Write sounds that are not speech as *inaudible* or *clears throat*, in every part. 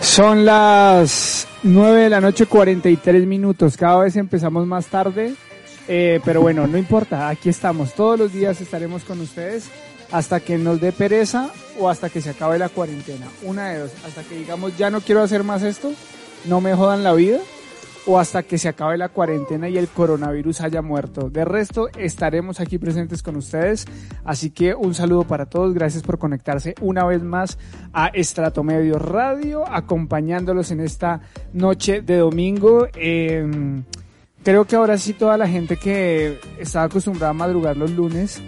Son las 9 de la noche 43 minutos. Cada vez empezamos más tarde. Eh, pero bueno, no importa. Aquí estamos. Todos los días estaremos con ustedes hasta que nos dé pereza o hasta que se acabe la cuarentena. Una de dos. Hasta que digamos ya no quiero hacer más esto. No me jodan la vida o hasta que se acabe la cuarentena y el coronavirus haya muerto. De resto, estaremos aquí presentes con ustedes. Así que un saludo para todos. Gracias por conectarse una vez más a Estrato Medio Radio, acompañándolos en esta noche de domingo. Em, creo que ahora sí toda la gente que estaba acostumbrada a madrugar los lunes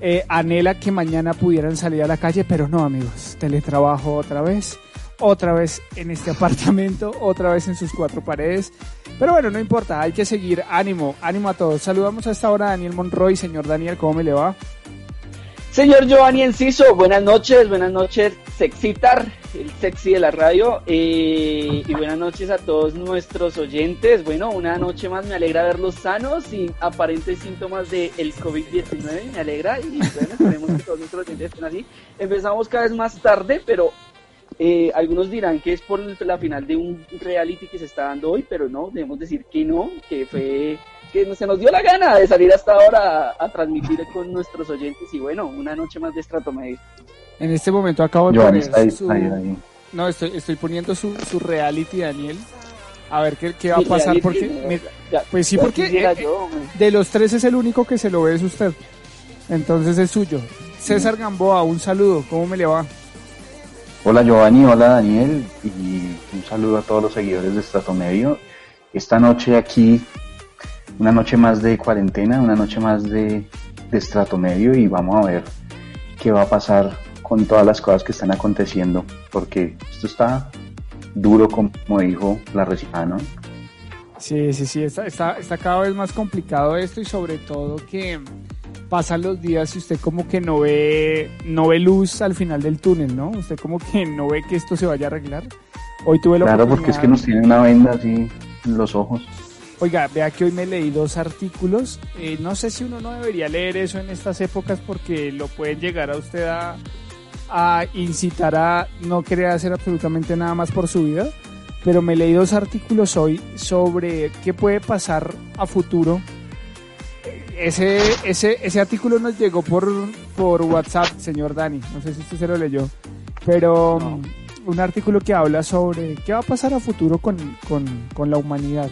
eh, anhela que mañana pudieran salir a la calle, pero no amigos, teletrabajo otra vez otra vez en este *laughs* apartamento, otra vez en sus cuatro paredes. Pero bueno, no importa, hay que seguir. Ánimo, ánimo a todos. Saludamos a esta hora a Daniel Monroy. Señor Daniel, ¿cómo me le va? Señor Giovanni Enciso, buenas noches, buenas noches, Sexitar, el sexy de la radio, eh, y buenas noches a todos nuestros oyentes. Bueno, una noche más, me alegra verlos sanos, sin aparentes síntomas del el COVID-19, me alegra, y bueno, esperemos que todos nuestros oyentes estén así. Empezamos cada vez más tarde, pero eh, algunos dirán que es por la final de un reality que se está dando hoy, pero no, debemos decir que no, que fue que se nos dio la gana de salir hasta ahora a, transmitir con nuestros oyentes y bueno, una noche más de estrato medio. En este momento acabo de poner su... No, estoy, estoy poniendo su, su reality, Daniel. A ver qué, qué va a pasar porque... pues sí, porque eh, de los tres es el único que se lo ve es usted. Entonces es suyo. César Gamboa, un saludo. ¿Cómo me le va? Hola Giovanni, hola Daniel y un saludo a todos los seguidores de Estrato Medio. Esta noche aquí, una noche más de cuarentena, una noche más de, de Estrato Medio y vamos a ver qué va a pasar con todas las cosas que están aconteciendo, porque esto está duro como dijo la recita, ¿no? Sí, sí, sí, está, está, está cada vez más complicado esto y sobre todo que pasan los días y usted como que no ve, no ve luz al final del túnel, ¿no? Usted como que no ve que esto se vaya a arreglar. Hoy tuve la Claro, porque es que nos tiene una venda así en los ojos. Oiga, vea que hoy me leí dos artículos. Eh, no sé si uno no debería leer eso en estas épocas porque lo pueden llegar a usted a, a incitar a no querer hacer absolutamente nada más por su vida. Pero me leí dos artículos hoy sobre qué puede pasar a futuro ese, ese, ese artículo nos llegó por, por WhatsApp, señor Dani. No sé si usted se lo leyó. Pero um, un artículo que habla sobre qué va a pasar a futuro con, con, la humanidad.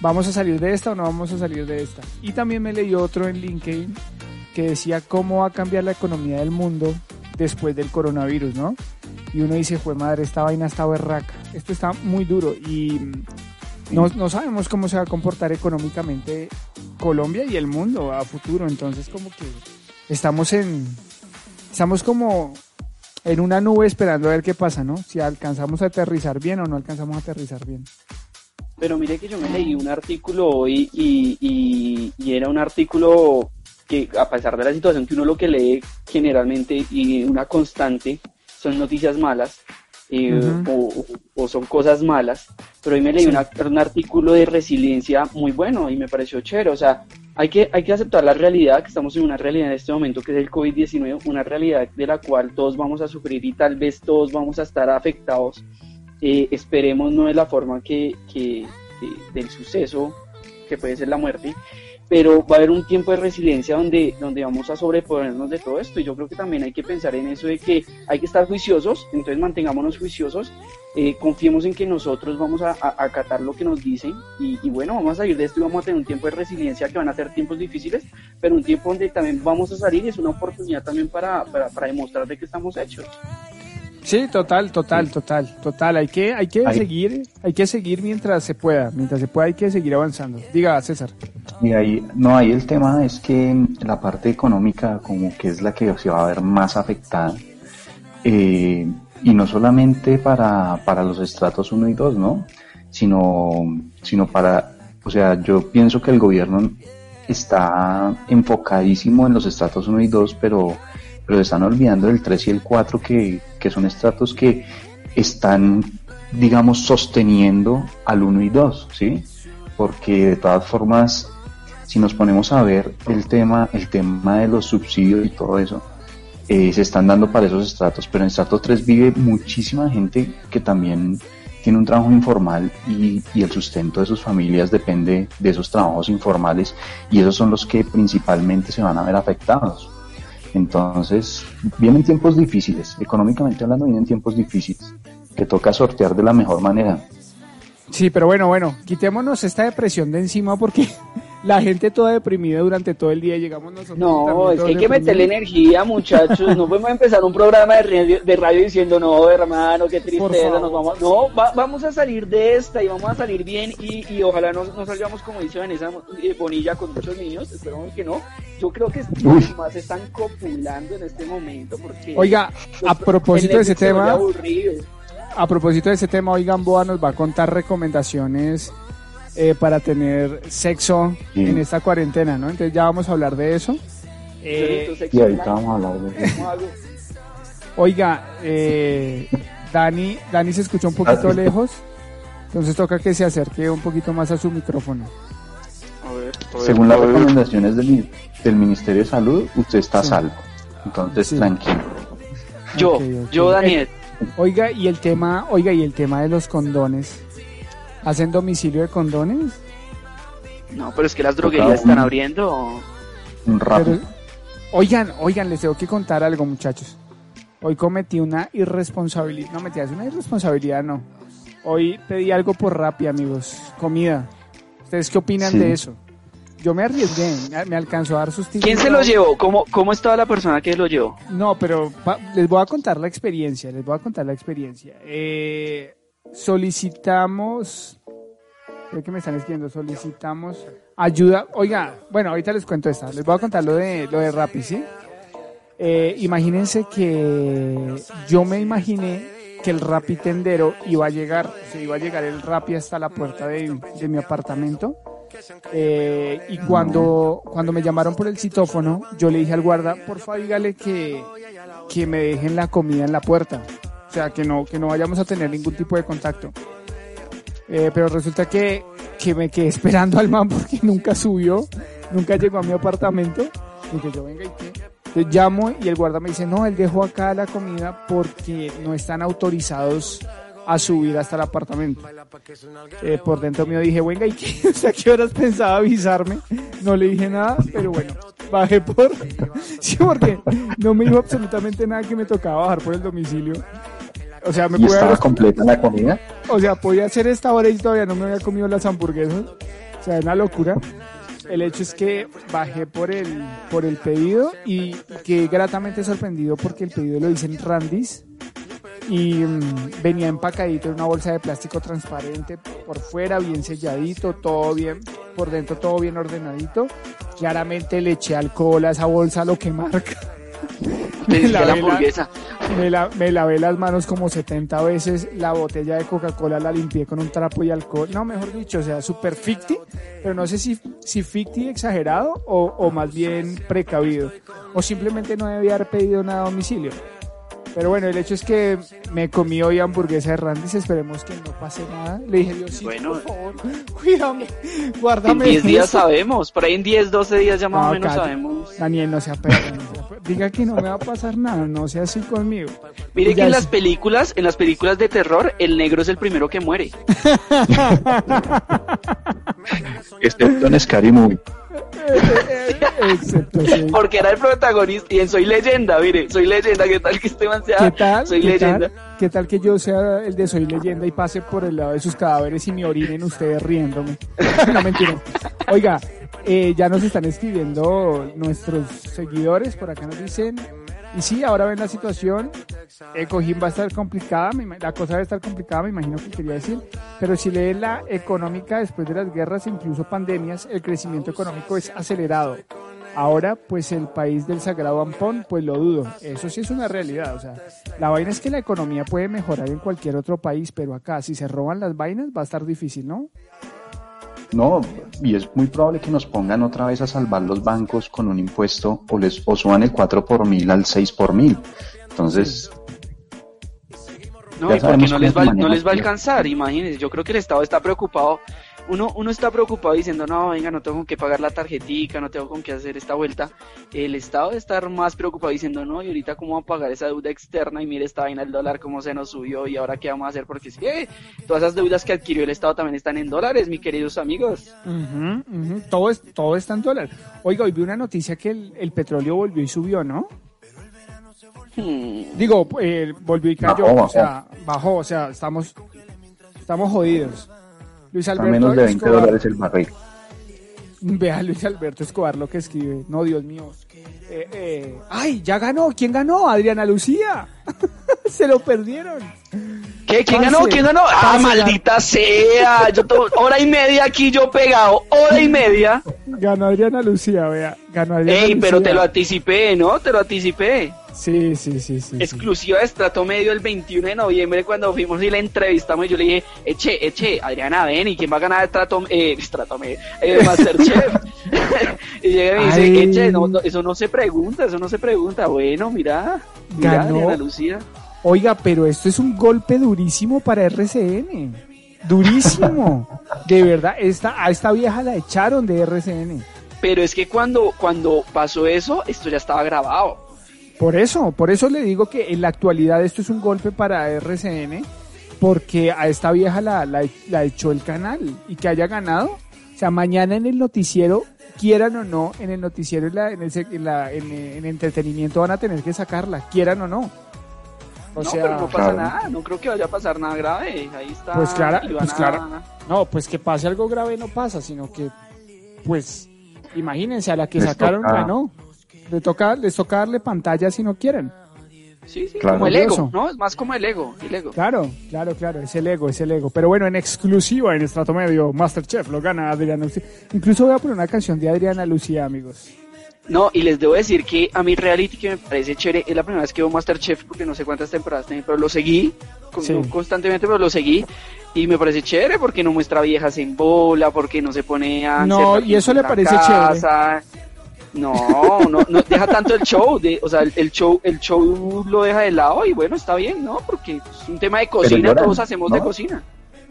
¿Vamos a salir de esta o no vamos a salir de esta? Y también me leí otro en LinkedIn que decía cómo va a cambiar la economía del mundo después del coronavirus, ¿no? Y uno dice, fue madre, esta vaina está berraca. Esto está muy duro y no, no sabemos cómo se va a comportar económicamente Colombia y el mundo a futuro. Entonces como que estamos en, estamos como en una nube esperando a ver qué pasa, ¿no? Si alcanzamos a aterrizar bien o no alcanzamos a aterrizar bien. Pero mire que yo me leí un artículo hoy y, y, era un artículo que a pesar de la situación que uno lo que lee generalmente y una constante son noticias malas, eh, o, son cosas malas, pero hoy me leí un artículo de resiliencia muy bueno y me pareció chévere, o sea, hay que, hay que aceptar la realidad, que estamos en una realidad en este momento que es el COVID-19, una realidad de la cual todos vamos a sufrir y tal vez todos vamos a estar afectados, eh, esperemos no es la forma que, que del suceso, que puede ser la muerte, pero va a haber un tiempo de resiliencia donde, donde vamos a sobreponernos de todo esto y yo creo que también hay que pensar en eso de que hay que estar juiciosos, entonces mantengámonos juiciosos, eh, confiemos en que nosotros vamos a, acatar lo que nos dicen y, bueno, vamos a salir de esto y vamos a tener un tiempo de resiliencia que van a ser tiempos difíciles, pero un tiempo donde también vamos a salir y es una oportunidad también para, para, para demostrar de que estamos hechos. Sí, total, total, total, total. Hay que, hay que seguir, hay que seguir mientras se pueda, mientras se pueda hay que seguir avanzando. Diga, César. Y ahí, no, ahí el tema es que la parte económica como que es la que se va a ver más afectada. Eh, y no solamente para, para los estratos 1 y 2, ¿no? sino, sino para, o sea, yo pienso que el gobierno está enfocadísimo en los estratos 1 y 2, pero, pero están olvidando el 3 y el 4, que, que son estratos que están, digamos, sosteniendo al 1 y 2, ¿sí? Porque de todas formas, si nos ponemos a ver el tema, el tema de los subsidios y todo eso, eh, se están dando para esos estratos, pero en estrato 3 vive muchísima gente que también tiene un trabajo informal y, el sustento de sus familias depende de esos trabajos informales y esos son los que principalmente se van a ver afectados. Entonces, vienen tiempos difíciles, económicamente hablando, vienen tiempos difíciles que toca sortear de la mejor manera. Sí, pero bueno, bueno, quitémonos esta depresión de encima porque la gente toda deprimida durante todo el día llegamos nosotros. No, es que hay que meterle energía, muchachos. No podemos empezar un programa de radio, de radio diciendo, no, hermano, qué tristeza, nos vamos. No, va, vamos a salir de esta y vamos a salir bien y, y ojalá no, no, salgamos como dice Vanessa eh, Bonilla con muchos niños. Esperamos que no. Yo creo que los más están copulando en este momento porque. Oiga, a propósito de ese tema. A propósito de ese tema, hoy Gamboa nos va a contar recomendaciones eh, para tener sexo sí. en esta cuarentena, ¿no? Entonces ya vamos a hablar de eso. Eh, y ahorita vamos a hablar de eso. Oiga, eh, Dani, Dani se escucha un poquito lejos, entonces toca que se acerque un poquito más a su micrófono. A ver, a ver, Según las recomendaciones del, del, Ministerio de Salud, usted está sí. salvo, entonces sí. tranquilo. Yo, okay, okay. yo Daniel. Oiga, y el tema, oiga, y el tema de los condones. ¿Hacen domicilio de condones? No, pero es que las droguerías están abriendo. Un rato. oigan, oigan, les tengo que contar algo, muchachos. Hoy cometí una irresponsabilidad. No, metías una irresponsabilidad, no. Hoy pedí algo por Rappi, amigos. Comida. ¿Ustedes qué opinan sí. de eso? Yo me arriesgué, me alcanzó a dar sus ¿Quién se lo llevó? ¿Cómo, ¿Cómo estaba la persona que lo llevó? No, pero les voy a contar la experiencia, les voy a contar la experiencia. Eh, solicitamos, que me están escribiendo, solicitamos ayuda. Oiga, bueno, ahorita les cuento esta. Les voy a contar lo de, lo de Rappi, ¿sí? Eh, imagínense que yo me imaginé que el Rappi tendero iba a llegar, se iba a llegar el Rappi hasta la puerta de, de mi apartamento. Eh, y cuando, cuando me llamaron por el citófono, yo le dije al guarda, por favor dígale que, que me dejen la comida en la puerta. O sea, que no, que no vayamos a tener ningún tipo de contacto. Eh, pero resulta que, que me quedé *laughs* esperando al man porque nunca subió, nunca llegó a mi apartamento. Entonces llamo y el guarda me dice, no, él dejó acá la comida porque no están autorizados a subir hasta el apartamento. Eh, por dentro mío dije, venga, ¿y qué? *laughs* ¿qué horas pensaba avisarme? No le dije nada, pero bueno, bajé por... *laughs* sí, porque no me dijo absolutamente nada que me tocaba bajar por el domicilio. O sea, me ¿Y estaba haber... completa la comida? O sea, podía hacer esta hora y todavía no me había comido las hamburguesas. O sea, una locura. El hecho es que bajé por el, por el pedido y quedé gratamente sorprendido porque el pedido lo hice en Randy's y mmm, venía empacadito en una bolsa de plástico transparente por fuera, bien selladito, todo bien, por dentro todo bien ordenadito. Claramente le eché alcohol a esa bolsa, lo que marca. me, lavé *laughs* la, me, la, me, lavé las manos como 70 veces, la botella de Coca-Cola la limpié con un trapo y alcohol. No, mejor dicho, o sea, super ficti, pero no sé si, si ficti exagerado o, o más bien precavido. O simplemente no debía haber pedido nada a domicilio. Pero bueno, el hecho es que me comí hoy hamburguesa de Randy's, esperemos que no pase nada. Le dije, Diosito, bueno, por favor, cuídame, guárdame. En 10 días sabemos, por ahí en 10, 12 días ya más no, o menos sabemos. Daniel, no sea perro, no sea perro. Diga que no me va a pasar nada, no sea así conmigo. Mire que en es... las películas, en las películas de terror, el negro es el primero que muere. Excepto en Scary Movie. *laughs* Porque era el protagonista y en Soy Leyenda, mire, Soy Leyenda, ¿qué tal que Esteban sea? ¿Qué tal? Soy ¿Qué Leyenda. Tal? ¿Qué tal que yo sea el de Soy Leyenda y pase por el lado de sus cadáveres y me orinen ustedes riéndome? *laughs* No, mentira. Oiga, eh, ya nos están escribiendo nuestros seguidores, por acá nos dicen, y sí, ahora ven la situación, el cojín va a estar complicada, la cosa va a estar complicada, me imagino que quería decir, pero si lee la económica después de las guerras e incluso pandemias, el crecimiento económico es acelerado. Ahora, pues el país del sagrado ampón, pues lo dudo. Eso sí es una realidad. O sea, la vaina es que la economía puede mejorar en cualquier otro país, pero acá, si se roban las vainas, va a estar difícil, ¿no? No, y es muy probable que nos pongan otra vez a salvar los bancos con un impuesto o les o suban el 4 por mil al 6 por mil. Entonces, No, y porque no les, va, no les va a alcanzar, imagínense. Yo creo que el Estado está preocupado. Uno, uno está preocupado diciendo, no, venga, no tengo con qué pagar la tarjetica, no tengo con qué hacer esta vuelta. El Estado debe estar más preocupado diciendo, no, y ahorita cómo vamos a pagar esa deuda externa y mire esta vaina el dólar cómo se nos subió y ahora qué vamos a hacer porque sí, eh, todas esas deudas que adquirió el Estado también están en dólares, mis queridos amigos. Todo, es, todo está en dólar. Oiga, hoy vi una noticia que el, el petróleo volvió y subió, ¿no? Hmm. Digo, eh, volvió y cayó, Bajó, o sea, bajó, o sea, estamos, estamos jodidos. Luis a Alberto menos de 20 Escobar, dólares el barril. Vea Luis Alberto Escobar lo que escribe. No, Dios mío. Eh, eh, ¡Ay, ya ganó! ¿Quién ganó? Adriana Lucía. *laughs* Se lo perdieron. ¿Qué? ¿Quién ganó? ¿Quién ganó? ¡Ah, maldita sea! Yo to- hora y media aquí yo pegado, hora y media. Ganó Adriana Lucía, vea. Ganó Adriana Ey, pero te lo anticipé, ¿no? Te lo anticipé. Sí, sí, sí, sí. Exclusiva de Estrato Medio el 21 de noviembre cuando fuimos y la entrevistamos y yo le dije, eche, eche, Adriana, ven, ¿y quién va a ganar Estrato, eh, Medio? Eh, *laughs* Masterchef. *laughs* y llega y me dice, Ay. eche, no, no, eso no se pregunta, eso no se pregunta. Bueno, mira, mira, Ganó. Adriana Lucía. Oiga, pero esto es un golpe durísimo para RCN. Durísimo. *laughs* De verdad, esta, a esta vieja la echaron de RCN. Pero es que cuando, cuando pasó eso, esto ya estaba grabado. Por eso, por eso le digo que en la actualidad esto es un golpe para RCN, porque a esta vieja la, la, la echó el canal y que haya ganado. O sea, mañana en el noticiero, quieran o no, en el noticiero, en, la, en, el, sec- en, la, en, en entretenimiento van a tener que sacarla, quieran o no. O no, sea, pero no pasa claro. nada, no creo que vaya a pasar nada grave. Ahí está. Pues Ivana- pues clara- no, pues que pase algo grave no pasa, sino que, pues, imagínense, a la que Les sacaron toca- ganó. Le toca, les toca darle pantalla si no quieren. Sí, sí, Claro. como el ego. ¿no? Es más como el ego, el ego. Claro, claro, claro, es el ego, es el ego. Pero bueno, en exclusiva en Estrato Medio, Masterchef lo gana Adriana Lucía. Incluso voy a poner una canción de Adriana Lucía, amigos. No, y les debo decir que a mi reality que me parece chévere, es la primera vez que veo Masterchef porque no sé cuántas temporadas tiene, pero lo seguí con- Sí. no constantemente, pero lo seguí y me parece chévere porque no muestra viejas en bola, porque no se pone a No, hacer y eso le parece casa. No, no, no deja tanto el show, de, o sea, el, el show, el show lo deja de lado y bueno, está bien, ¿no? Porque es un tema de cocina, lloran, todos hacemos de cocina.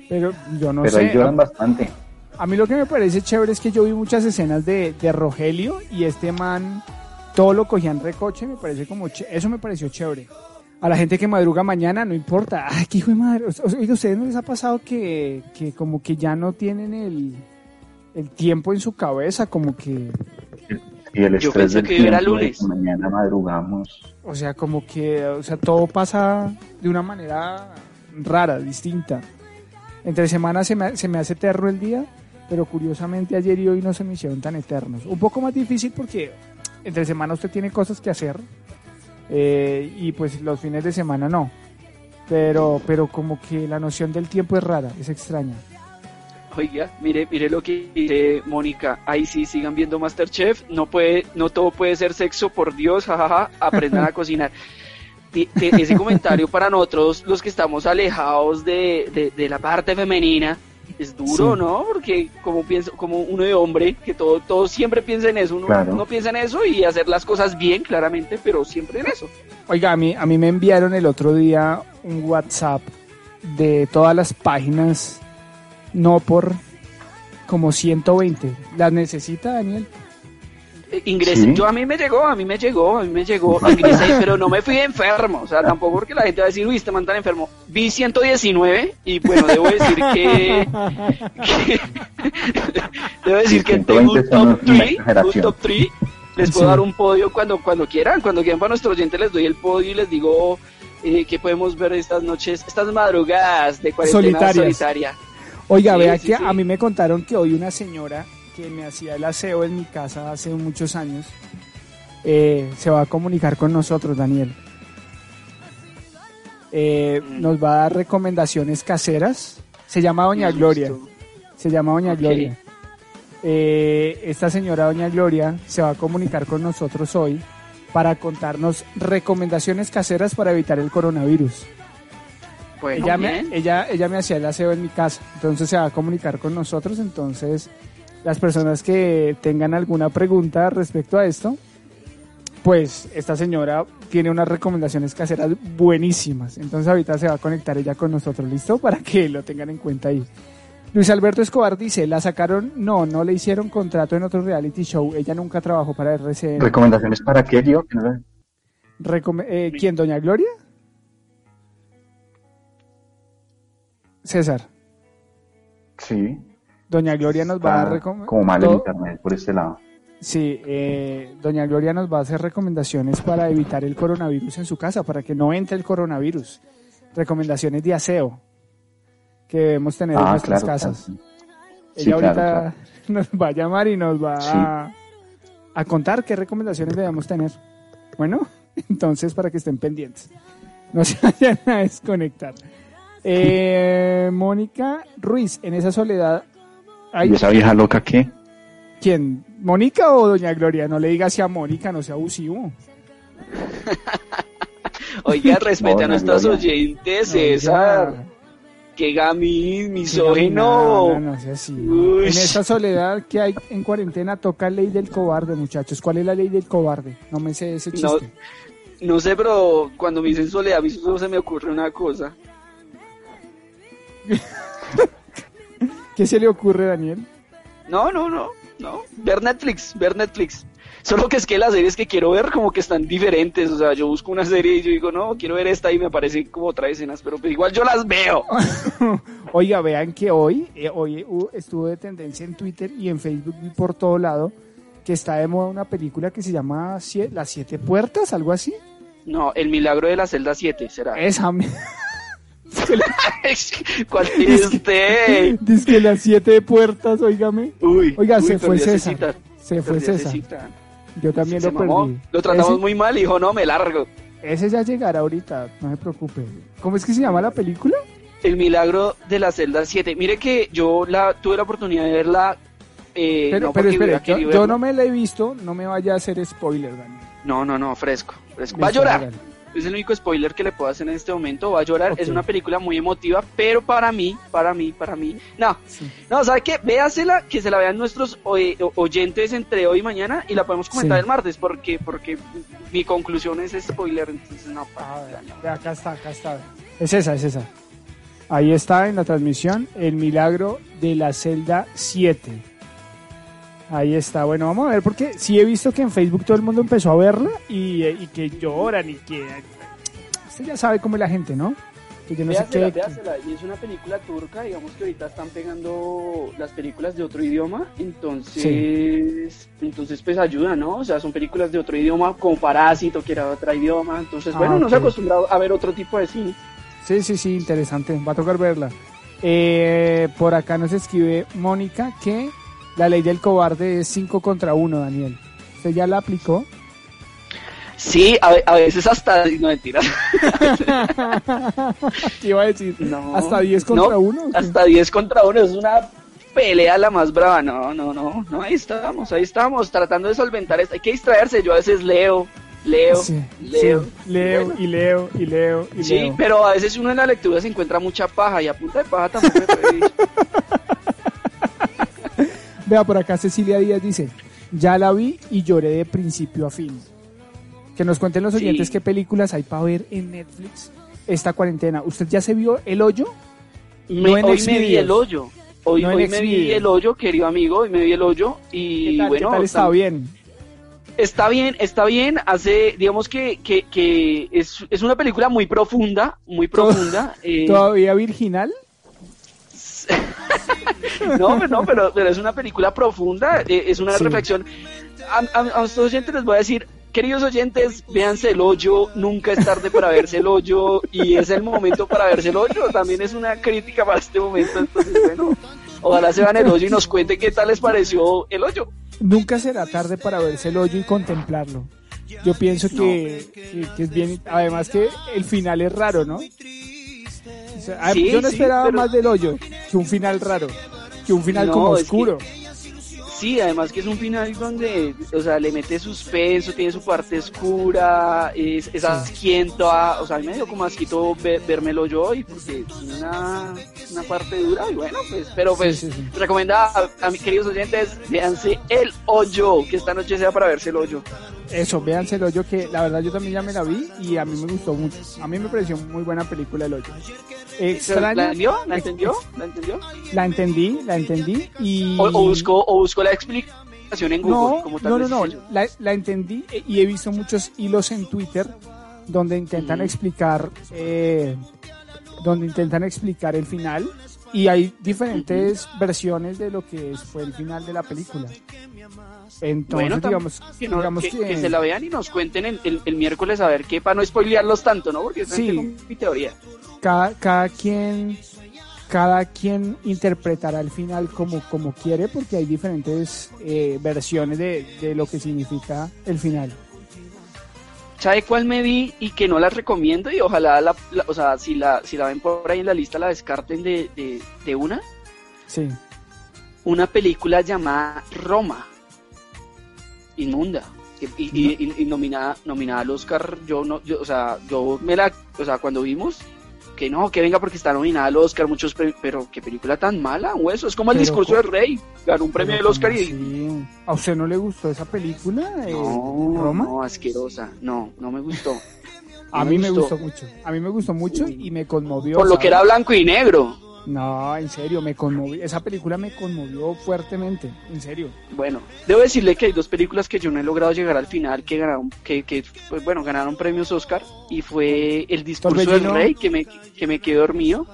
Pero yo no Pero sé. ahí lloran bastante. A mí lo que me parece chévere es que yo vi muchas escenas de, de Rogelio y este man todo lo cogían recoche, me parece como eso me pareció chévere. A la gente que madruga mañana no importa. Ay, qué hijo de madre. Oiga, ¿ustedes no les ha pasado que, que como que ya no tienen el, el tiempo en su cabeza? Como que, Y el Yo estrés del que era tiempo de lunes. que mañana madrugamos. o sea, como que, o sea, todo pasa de una manera rara, distinta. Entre semana se me, se me hace eterno el día, pero curiosamente ayer y hoy no se me hicieron tan eternos. Un poco más difícil porque entre semana usted tiene cosas que hacer eh, y pues los fines de semana no. Pero, pero como que la noción del tiempo es rara, es extraña. Oiga, mire, mire lo que dice Mónica. Ahí sí, sigan viendo Masterchef. No puede, no todo puede ser sexo, por Dios, jajaja. Aprendan a *laughs* cocinar. Ese comentario para nosotros, los que estamos alejados de, de, de la parte femenina, es duro, Sí. ¿no? Porque como pienso, como uno de hombre, que todo, todo siempre piensa en eso. Uno, Claro. uno piensa en eso y hacer las cosas bien, claramente, pero siempre en eso. Oiga, a mí, a mí me enviaron el otro día un WhatsApp de todas las páginas, no por como 120. ¿Las necesita, Daniel? Ingresé, Sí. yo a mí me llegó, a mí me llegó, a mí me llegó, ingresé, *laughs* pero no me fui enfermo, o sea, tampoco porque la gente va a decir, uy, este man tan enfermo. Vi 119 y bueno, debo decir que, *laughs* que- debo decir que tengo un 120 son top una 3, un top 3. Les puedo Sí. dar un podio cuando, cuando quieran, cuando quieran para nuestros oyentes les doy el podio y les digo eh, que podemos ver estas noches, estas madrugadas de cuarentena Solitarias. solitaria. Oiga, Sí, vea sí, que sí. a mí me contaron que hoy una señora que me hacía el aseo en mi casa hace muchos años eh, se va a comunicar con nosotros, Daniel. Eh, Mm. nos va a dar recomendaciones caseras. Se llama Doña. Gloria. Se llama Doña. Gloria. Eh, esta señora Doña Gloria se va a comunicar con nosotros hoy para contarnos recomendaciones caseras para evitar el coronavirus. Bueno, ella, me, ella, ella me hacía el aseo en mi casa, entonces se va a comunicar con nosotros, entonces las personas que tengan alguna pregunta respecto a esto, pues esta señora tiene unas recomendaciones caseras buenísimas, entonces ahorita se va a conectar ella con nosotros, ¿listo? Para que lo tengan en cuenta ahí. Luis Alberto Escobar dice, la sacaron, no, no le hicieron contrato en otro reality show, ella nunca trabajó para RCN. ¿Recomendaciones para qué, yo? Eh, ¿Quién, Doña Gloria? César. Sí. Doña Gloria nos va a recomendar. como mal el internet por este lado. Sí, eh, Doña Gloria nos va a hacer recomendaciones para evitar el coronavirus en su casa, para que no entre el coronavirus. Recomendaciones de aseo que debemos tener en Ah, nuestras claro. casas. claro. Ella ahorita claro, *laughs* nos va a llamar y nos va Sí. a, a contar qué recomendaciones debemos tener. Bueno, *laughs* entonces para que estén pendientes. No se *laughs* vayan a desconectar. Eh, Mónica Ruiz, en esa soledad. Ay, ¿Y esa vieja loca qué? ¿Quién? ¿Mónica o Doña Gloria? No le diga así a Mónica, no sea abusivo. *laughs* Oiga, respete No, a nuestros Gloria. oyentes, César. Oiga, Que gami, misógino. dominada, No, sea así. En esta soledad que hay en cuarentena toca ley del cobarde, muchachos. ¿Cuál es la ley del cobarde? No me sé ese No. chiste. No sé, pero cuando me dicen soledad, a mí solo se me ocurre una cosa. *laughs* ¿Qué se le ocurre, Daniel? No, no, no, no. Ver Netflix, ver Netflix. Solo que es que las series que quiero ver como que están diferentes. O sea, yo busco una serie y yo digo, no, quiero ver esta y me aparecen como otras escenas, pero pues igual yo las veo. *laughs* Oiga, vean que hoy, eh, hoy uh, estuvo de tendencia en Twitter y en Facebook y por todo lado que está de moda una película que se llama Las Siete Puertas, algo así. No, El milagro de la celda 7 será. Esa. *laughs* ¿Cuál tiene usted? Dice que las siete puertas, óigame. Uy, Oiga, uy, se fue César. cita. Se fue César. cita. Yo también Se lo mamó. perdí. Lo tratamos ese, muy mal y dijo, no, me largo. ese ya llegará ahorita, no se preocupe. ¿Cómo es que se llama la película? El milagro de la celda 7. Mire que yo la tuve la oportunidad de verla. Eh, Pero, no pero yo, no me la he visto, no me vaya a hacer spoiler, Daniel. no, no, no, fresco. fresco. Va a llorar. Es el único spoiler que le puedo hacer en este momento. Va a llorar. Es una película muy emotiva, pero para mí, para mí, para mí. No, Sí. no, ¿sabe qué? Véasela, que se la vean nuestros oyentes entre hoy y mañana y la podemos comentar Sí. el martes, porque porque mi conclusión es spoiler, entonces no. A ver, ve, acá está, acá está. Es esa, es esa. Ahí está en la transmisión el milagro de la celda 7. Ahí está. Bueno, vamos a ver porque sí he visto que en Facebook todo el mundo empezó a verla y, y que lloran y que... Usted ya sabe cómo es la gente, ¿no? Que yo no sé Véasela, qué... véasela. Y es una película turca, digamos que ahorita están pegando las películas de otro idioma, entonces, entonces pues ayuda, ¿no? O sea, son películas de otro idioma, como Parásito, que era de otro idioma, entonces, Ah, bueno, no se ha acostumbrado a ver otro tipo de cine. Sí, sí, sí, interesante. Va a tocar verla. Eh, por acá nos escribe Mónica que la ley del cobarde es 5 contra 1, Daniel. ¿Usted ya la aplicó? Sí, a, a veces hasta, no mentira, *laughs* ¿Qué iba a decir? No. ¿Hasta 10 contra No, 1? hasta 10 contra 1, es una pelea la más brava, no, no, no, no, ahí estamos, ahí estamos, tratando de solventar esto, hay que distraerse, yo a veces leo, leo, Sí, leo, sí, leo Bueno. y leo y leo y Sí, leo. pero a veces uno en la lectura se encuentra mucha paja y a punta de paja tampoco me. *laughs* Vea, por acá Cecilia Díaz dice, ya la vi y lloré de principio a fin. Que nos cuenten los Sí. oyentes qué películas hay para ver en Netflix esta cuarentena. ¿Usted ya se vio El Hoyo? Me- No en hoy me vi el hoyo. Hoy, No en hoy me vi el hoyo, querido amigo, hoy me vi el hoyo y ¿Qué tal, bueno, qué tal está bien? está bien, está bien, hace, digamos que, que, que es, es una película muy profunda, muy profunda. *laughs* eh, ¿Todavía virginal? *laughs* no, pero, no, pero, pero es una película profunda, eh, es una Sí. reflexión. A, a, a nuestros oyentes les voy a decir, queridos oyentes, véanse el hoyo, nunca es tarde para verse el hoyo y es el momento para verse el hoyo, también es una crítica para este momento, entonces bueno, ojalá se vean el hoyo y nos cuenten qué tal les pareció el hoyo. Nunca será tarde para verse el hoyo y contemplarlo. Yo pienso que, que- que es bien, además que el final es raro, ¿no? O sea, a- Sí, yo no sí, esperaba pero- más del hoyo que un final raro, que un final No, como es que- oscuro. Sí, además que es un final donde, o sea, le mete suspenso, tiene su parte oscura, es, es asquiento, a, o sea, a mí me dio como asquito ver, vérmelo yo y porque tiene una, una parte dura y bueno, pues, pero pues, Sí, sí, sí. recomendada a, a mis queridos oyentes, véanse El Hoyo, que esta noche sea para verse El Hoyo. Eso, véanse el hoyo que la verdad yo también ya me la vi y a mí me gustó mucho. A mí me pareció muy buena película el hoyo. Extraña. ¿La entendió? ¿La entendió? ¿La entendió? La entendí, la entendí y... O, o buscó, o buscó la explicación en Google, No, como tal no, no, no, la, la entendí eh, y he visto muchos hilos en Twitter donde intentan explicar, eh, donde intentan explicar el final y hay diferentes versiones de lo que es- fue el final de la película. Entonces, Bueno, digamos, que, no- digamos que- que, que se la vean y nos cuenten el, el- el miércoles a ver qué, para no spoilearlos tanto, ¿no? Porque esa Sí. mi teoría. cada, cada quien cada quien interpretará el final como, como quiere porque hay diferentes eh, versiones de, de lo que significa el final. ¿Sabe cuál me vi y que no la recomiendo? Y ojalá, la, la- o sea, si la, si la ven por ahí en la lista, la descarten de, de, de una. Sí. Una película llamada Roma. Inmunda. Y, y- y- y nominada, nominada al Oscar, yo no, yo, o sea, yo me la, o sea, cuando vimos, que no, que venga porque está nominada al Oscar, muchos premios, pero qué película tan mala, hueso, es como el Pero discurso del rey, ganó un premio del Oscar ¿cómo y... ¿A usted no le gustó esa película? No, Roma? no, asquerosa, no, no me gustó. a mí me me gustó. mucho. A mí me gustó mucho y me conmovió. Por lo que era blanco y negro. No, en serio, me conmovió. Esa película me conmovió fuertemente, en serio. Bueno, debo decirle que hay dos películas que yo no he logrado llegar al final, que ganaron, que, que pues, bueno, ganaron premios Oscar, y fue El discurso del rey, que me, que me quedé dormido,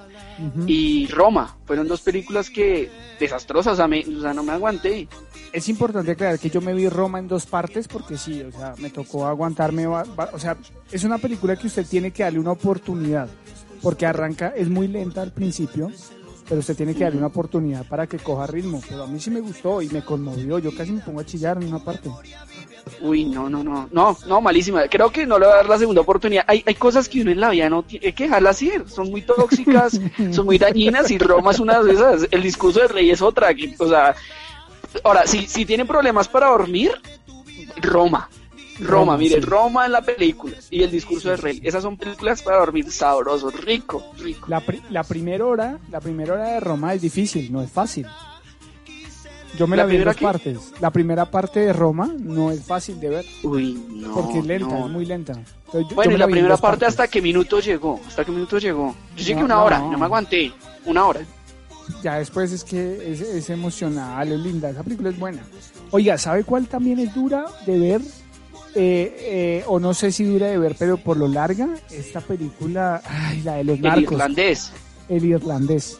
y Roma. Fueron dos películas que desastrosas, o sea, me- o sea, no me aguanté. Es importante aclarar que yo me vi Roma en dos partes porque sí, o sea, me tocó aguantarme, o sea, es una película que usted tiene que darle una oportunidad, porque arranca, es muy lenta al principio, pero usted tiene que darle una oportunidad para que coja ritmo, pero a mí sí me gustó y me conmovió, yo casi me pongo a chillar en una parte. Uy, no, no, no, no, no, malísima. Creo que no le voy a dar la segunda oportunidad. Hay, hay cosas que uno en la vida no tiene que dejarlas ir. Son muy tóxicas, *laughs* son muy dañinas y Roma es una de esas. El discurso del rey es otra. que, o sea, ahora, si, si tienen problemas para dormir, Roma. Roma, Roma, mire, sí. Roma en la película y el discurso del rey. Esas son películas para dormir sabroso, rico, rico. La, pri- la primera hora, la primera hora de Roma es difícil, no es fácil. Yo me ¿La la, vi en dos partes. La primera parte de Roma no es fácil de ver Uy, no. porque es lenta, no. es muy lenta. Entonces, yo- Bueno, yo me y la primera parte, partes. ¿hasta qué minuto llegó? ¿Hasta qué minuto llegó? Yo llegué No, una hora, no. no me aguanté. Una hora. Ya después es que es, es emocional, es linda, esa película es buena. Oiga, ¿sabe cuál también es dura de ver? Eh, eh, o no sé si dura de ver, pero por lo larga, esta película, ay, la de los El narcos, irlandés. el irlandés.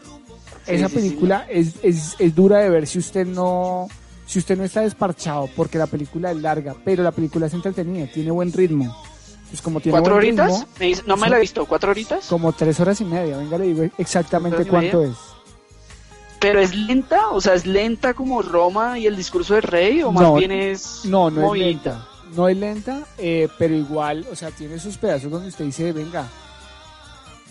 Sí, Esa sí, sí. película es, es, es dura de ver si usted no si usted no está desparchado, porque la película es larga, pero la película es entretenida, tiene buen ritmo. Pues como tiene ¿Cuatro buen horitas? ritmo, Me dice- no me la he visto, ¿cuatro horitas? como tres horas y media, venga le digo exactamente ¿Tres horas y cuánto es. Pero es lenta, o sea, es lenta como Roma y el discurso del rey, o más No, bien es. No, no es lenta. No es lenta, eh, pero igual, o sea, tiene sus pedazos donde usted dice, venga,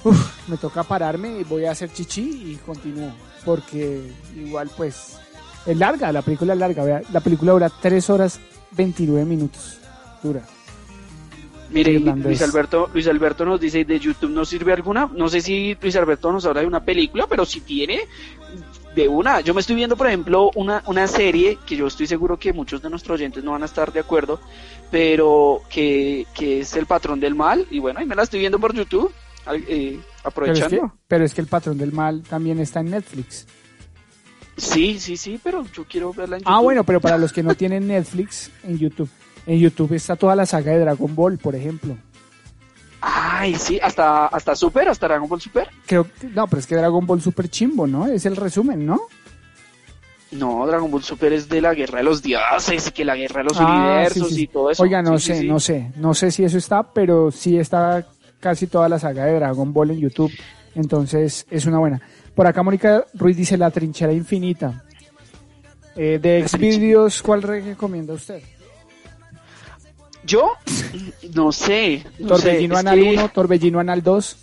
uf, me toca pararme y voy a hacer chichi y continúo. Porque igual, pues, es larga, la película es larga. vea, la película dura 3 horas 29 minutos. Dura. Mire. Luis Alberto, Luis Alberto nos dice, ¿de YouTube no sirve alguna? No sé si Luis Alberto nos habla de una película, pero si tiene, de una. Yo me estoy viendo, por ejemplo, una, una serie que yo estoy seguro que muchos de nuestros oyentes no van a estar de acuerdo, pero que, que es El Patrón del Mal, y bueno, ahí me la estoy viendo por YouTube, eh, Pero es, aprovechando. que, pero es que El Patrón del Mal también está en Netflix. Sí, sí, sí, pero yo quiero verla en YouTube. Ah, bueno, pero para los que no tienen Netflix, en YouTube. En YouTube está toda la saga de Dragon Ball, por ejemplo. Ay, sí, hasta, hasta Super, hasta Dragon Ball Super. Creo que, no, pero es que Dragon Ball Super chimbo, ¿no? Es el resumen, ¿no? No, Dragon Ball Super es de la guerra de los dioses y que la guerra de los Ah, universos sí, sí. y todo eso. Oiga, no Sí, sé, no sé, no sé si eso está, pero sí está casi toda la saga de Dragon Ball en YouTube. Entonces es una buena. Por acá Mónica Ruiz dice La Trinchera Infinita. Eh, de Xvideos, ¿cuál recomienda usted? Yo, no sé. No Torbellino es Anal que- 1, Torbellino Anal 2.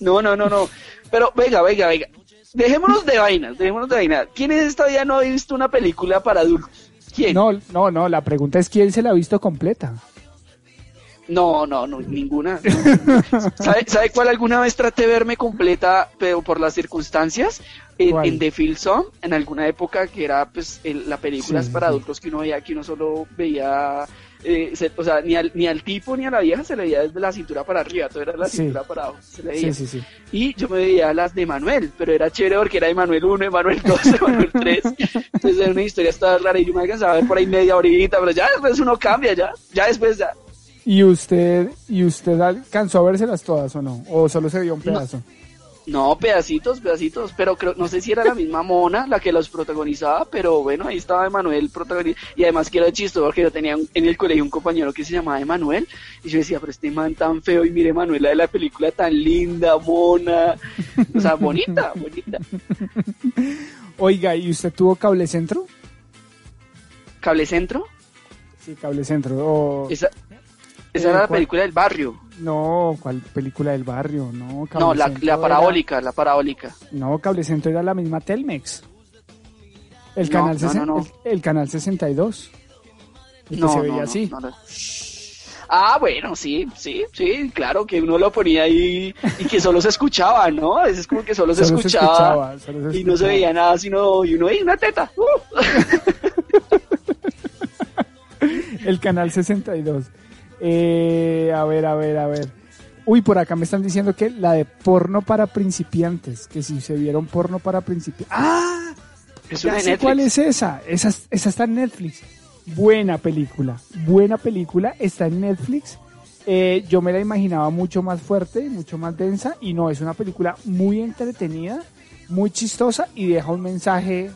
No, no, no, no. Pero venga, venga, venga. Dejémonos de vainas, dejémonos de vainas. ¿Quién en esta no ha visto una película para adultos? ¿Quién? No, no, no, la pregunta es quién se la ha visto completa. No, no, no, ninguna. *laughs* ¿Sabe, ¿Sabe cuál alguna vez traté de verme completa, pero por las circunstancias? En, en The Film Song, en alguna época que era pues el- la película Sí, para adultos que uno veía, que uno solo veía, eh, se- o sea, ni al, ni al tipo ni a la vieja se le veía desde la cintura para arriba, todo era la Sí. cintura para abajo, se le veía. Sí, sí, sí. Y yo me veía las de Manuel, pero era chévere porque era Emanuel 1, Emanuel 2, *laughs* Emanuel 3. Entonces era una historia toda rara y yo me alcanzaba a ver por ahí media horita, pero ya después uno cambia, ya, ya después ya. ¿Y usted, y usted alcanzó a vérselas todas o no? ¿O solo se vio un pedazo? No, pedacitos, pedacitos, pero creo, no sé si era la misma mona la que los protagonizaba, pero bueno, ahí estaba Emanuel protagonista, y además que era chistoso porque yo tenía un- en el colegio un compañero que se llamaba Emanuel, y yo decía, pero este man tan feo, y mire Emanuela de la película tan linda, mona, o sea, bonita, *laughs* bonita. Oiga, ¿y usted tuvo cable centro? Cable Centro, Sí, cable centro. O... esa, esa Eh, era la ¿cuál? película del barrio, No, ¿cuál película del barrio? No, cable no, la, era- parabólica, la parabólica. No, cable centro era la misma Telmex. El No, canal, no, no, no. El, el canal 62. El que se veía así. Ah, bueno, sí, sí, sí, claro que uno lo ponía ahí y que solo se escuchaba, ¿no? A veces como que solo se Solo se escuchaba, escuchaba, solo se y no se veía nada, sino y uno veía una teta. ¡uh! *laughs* El canal 62. Eh, a ver, a ver, a ver. Uy, por acá me están diciendo que la de porno para principiantes. Que si se vieron porno para principiantes. ¡Ah! Es Ya sé cuál es esa. esa. Esa está en Netflix. Buena película. Buena película. Está en Netflix. Eh, yo me la imaginaba mucho más fuerte, mucho más densa. Y no, es una película muy entretenida, muy chistosa y deja un mensaje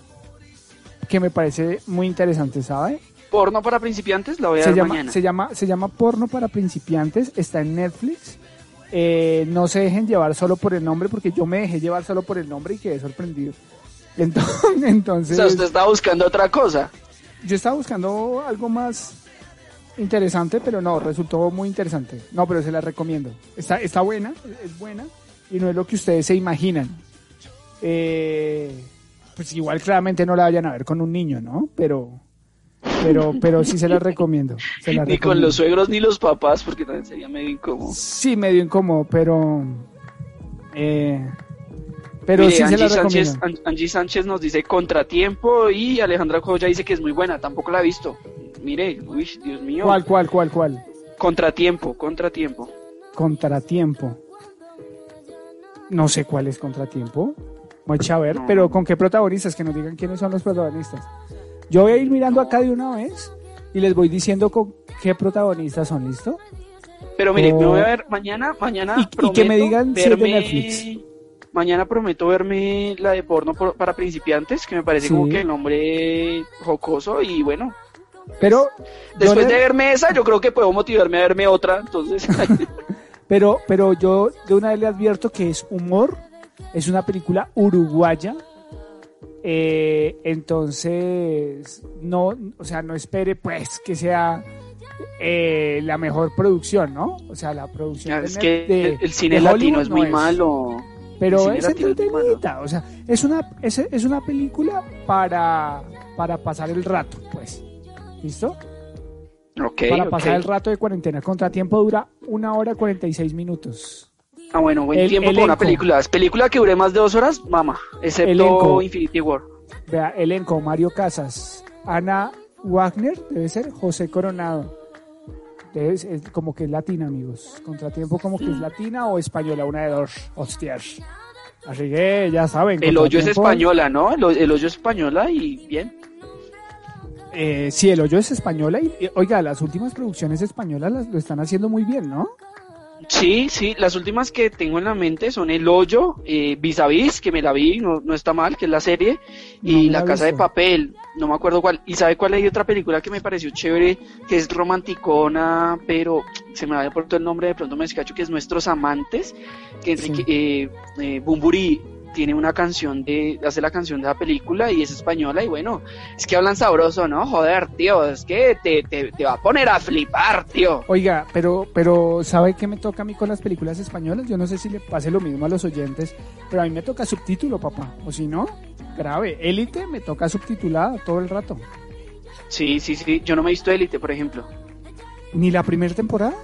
que me parece muy interesante, ¿sabe? Porno para principiantes, la voy a se ver llama, mañana. se llama se llama porno para principiantes está en Netflix. Eh, no se dejen llevar solo por el nombre porque yo me dejé llevar solo por el nombre y quedé sorprendido. *laughs* Entonces, O entonces sea, usted está buscando otra cosa. yo estaba buscando algo más interesante pero no resultó muy interesante. No pero se la recomiendo. Está está buena es buena y no es lo que ustedes se imaginan. Eh, pues igual claramente no la vayan a ver con un niño no pero pero pero sí se la recomiendo se Ni con los suegros ni los papás, porque también sería medio incómodo. Sí, medio incómodo, pero. Eh, pero Mire, sí se la Angie, Sánchez, Angie Sánchez nos dice Contratiempo y Alejandra Joya dice que es muy buena, tampoco la he visto. Mire, uy, Dios mío. ¿Cuál, cuál, cuál, cuál? Contratiempo, Contratiempo. Contratiempo. No sé cuál es Contratiempo. Voy a ver, No. pero ¿con qué protagonistas? Que nos digan quiénes son los protagonistas. Yo voy a ir mirando acá de una vez y les voy diciendo con qué protagonistas son, ¿listo? Pero mire, Oh. me voy a ver mañana, mañana Y- y que me prometo digan si es de verme- Netflix. Mañana prometo verme la de porno por- para principiantes, que me parece Sí. como que el nombre jocoso y bueno. Pero. Después de verme esa, yo creo que puedo motivarme a verme otra, entonces. *laughs* Pero, pero yo de una vez le advierto que es humor, es una película uruguaya, eh, entonces no, o sea, no espere pues que sea eh, la mejor producción, ¿no? O sea, la producción de es que de- el, el cine de latino es no muy malo. pero el es entretenidita, o sea, es una, es, es una película para, para pasar el rato, pues, ¿listo? Ok, para pasar el rato de cuarentena. Contratiempo dura una hora 46 minutos. Ah, bueno, buen El tiempo para una elenco. película. ¿Es película que dure más de dos horas? Mamá, excepto Elenco. Infinity War. Vea, elenco, Mario Casas, Ana Wagner, debe ser José Coronado. Debe ser- es como que es latina, amigos. Contratiempo como que es latina o española, una de dos. Hostias. Así que ya saben. El hoyo es española, ¿no? El, el hoyo es española y bien. Eh, sí, el hoyo es española y, y, oiga, las últimas producciones españolas las, lo están haciendo muy bien, ¿no? Sí, sí, las últimas que tengo en la mente son El Hoyo, eh, Vis a Vis, que me la vi, no, no está mal, que es la serie, No y la Casa de. Papel, no me acuerdo cuál. ¿Y sabe cuál hay otra película que me pareció chévere, que es romanticona, pero se me va por todo el nombre, de pronto me descacho, que es Nuestros Amantes, que Enrique, eh, eh, Bumburi tiene una canción de, hace la canción de la película y es española y bueno, es que hablan sabroso, ¿no? Joder, tío, es que te, te, te va a poner a flipar, tío. Oiga, pero, pero ¿sabe qué me toca a mí con las películas españolas? Yo no sé si le pase lo mismo a los oyentes, pero a mí me toca subtítulo, papá. O si no, grave. Élite me toca subtitulada todo el rato. Sí, sí, sí. Yo no me he visto Élite, por ejemplo. ¿Ni la primera temporada?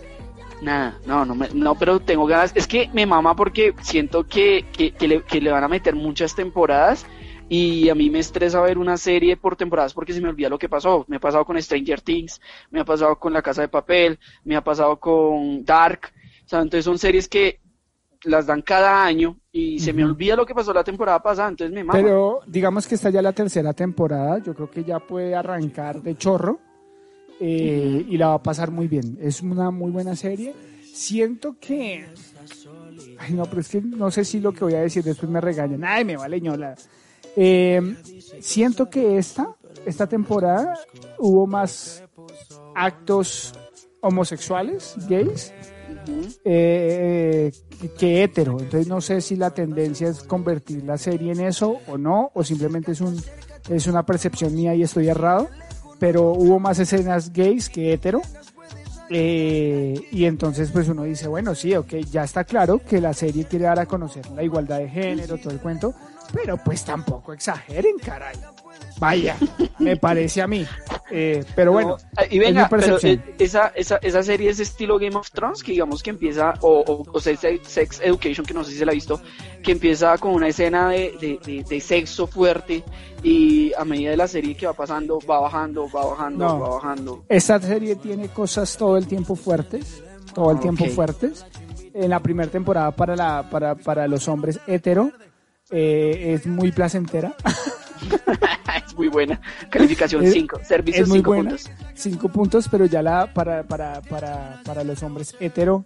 Nada, no, no, me, no, pero tengo ganas. Es que me mama porque siento que, que, que, le, que le van a meter muchas temporadas y a mí me estresa ver una serie por temporadas porque se me olvida lo que pasó. Me ha pasado con Stranger Things, me ha pasado con La Casa de Papel, me ha pasado con Dark. O sea, entonces son series que las dan cada año y se me olvida lo que pasó la temporada pasada, entonces me mama. Pero digamos que está ya la tercera temporada, yo creo que ya puede arrancar de chorro eh, y la va a pasar muy bien. Es una muy buena serie. Siento que... Ay, no, pero es que no sé si lo que voy a decir después me regañan. Ay, me vale ñola. Eh, siento que esta, esta temporada hubo más actos homosexuales, gays, eh, que hetero. Entonces no sé si la tendencia es convertir la serie en eso o no, o simplemente es, un, es una percepción mía y estoy errado. Pero hubo más escenas gays que hetero. Eh, y entonces pues uno dice, bueno, sí, ok, ya está claro que la serie quiere dar a conocer la igualdad de género, todo el cuento, pero pues tampoco exageren, caray. Vaya, me parece a mí. Eh, pero bueno, no, y venga, pero eh, esa, esa, esa serie es estilo Game of Thrones, que digamos que empieza, o, o, o, Sex Education, que no sé si se la ha visto, que empieza con una escena de, de, de, de sexo fuerte y a medida de la serie que va pasando, va bajando, va bajando, No. va bajando. esta serie tiene cosas todo el tiempo fuertes, todo el tiempo Ok. fuertes. En la primera temporada para, la, para, para los hombres hetero eh, es muy placentera. *laughs* es muy buena. Calificación Es- 5, servicio es muy 5 buena. puntos. cinco puntos, pero ya la para, para, para, para los hombres hetero,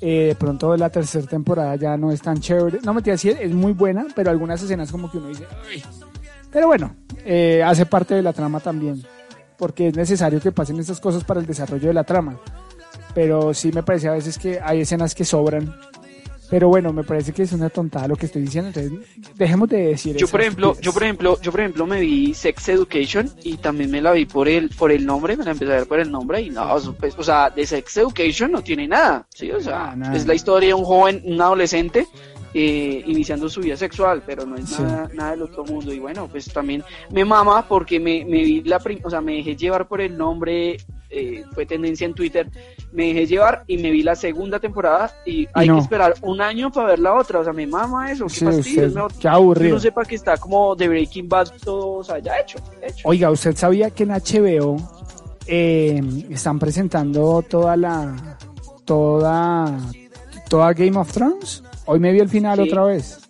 eh, de pronto la tercera temporada ya no es tan chévere. No me sí, es muy buena, pero algunas escenas como que uno dice, "Ay". pero bueno, eh, hace parte de la trama también, porque es necesario que pasen estas cosas para el desarrollo de la trama. Pero sí me parece a veces que hay escenas que sobran. Pero bueno, me parece que es una tontada lo que estoy diciendo, entonces dejemos de decir Yo por ejemplo, yo por ejemplo, yo por ejemplo me vi Sex Education y también me la vi por el por el nombre, me la empecé a ver por el nombre y no, pues, o sea, de Sex Education no tiene nada, sí, o sea, es la historia de un joven, un adolescente eh, iniciando su vida sexual, pero no es Sí. nada, nada del otro mundo. Y bueno, pues también me mama porque me, me vi la, prim- o sea, me dejé llevar por el nombre, eh, fue tendencia en Twitter, me dejé llevar y me vi la segunda temporada y hay no. que esperar un año para ver la otra, o sea, me mama eso, qué Sí, fastidio, usted, qué aburrido. uno sepa que está como de Breaking Bad todo, o sea, ya hecho, hecho. Oiga, ¿usted sabía que en HBO eh, están presentando toda la toda toda Game of Thrones? Hoy me vi el final Sí. otra vez.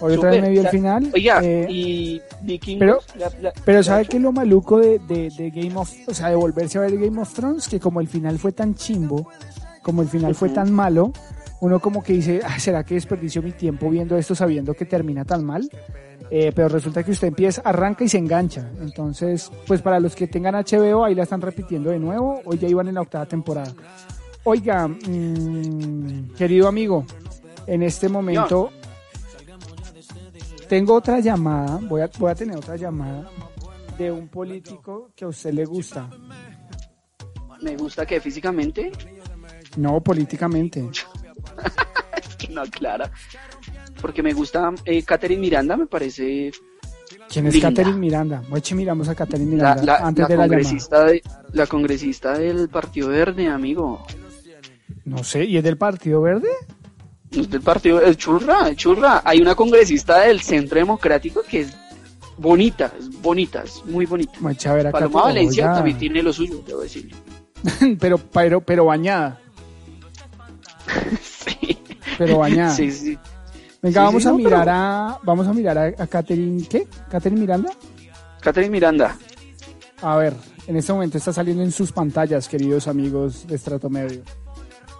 Hoy otra vez me vi el final. Oiga, eh, y Vikingos, pero- la- la- pero ¿sabe qué es lo maluco de, de, de Game of, o sea, de volverse a ver Game of Thrones? Que como el final fue tan chimbo, como el final fue tan malo, uno como que dice, "Ah, ¿será que desperdicio mi tiempo viendo esto sabiendo que termina tan mal? Eh, pero resulta que usted empieza, arranca y se engancha. Entonces, pues para los que tengan HBO, ahí la están repitiendo de nuevo. Hoy ya iban en la octava temporada. Oiga, mm, querido amigo, en este momento tengo otra llamada, voy a, voy a tener otra llamada de un político que a usted le gusta. Me gusta que físicamente, No, políticamente. es *laughs* que no aclara. Porque me gusta eh, Catherine Miranda, me parece ¿Quién es Linda. Catherine Miranda? Oye, miramos a Catherine la, Miranda la- antes la de la congresista de, la congresista del Partido Verde, amigo. No sé, ¿y es del Partido Verde? Es del partido, es churra, churra. Hay una congresista del Centro Democrático que es bonita, es bonita, es muy bonita. Paloma Valencia oiga. también tiene lo suyo, debo decirlo. *laughs* pero, pero, pero bañada, *laughs* sí. pero bañada. sí, sí. Venga, Sí, vamos sí, a no, mirar pero- a, vamos a mirar a, a Catherine, ¿qué? ¿Catherine Miranda? Catherine Miranda. A ver, en este momento está saliendo en sus pantallas, queridos amigos de Estrato Medio.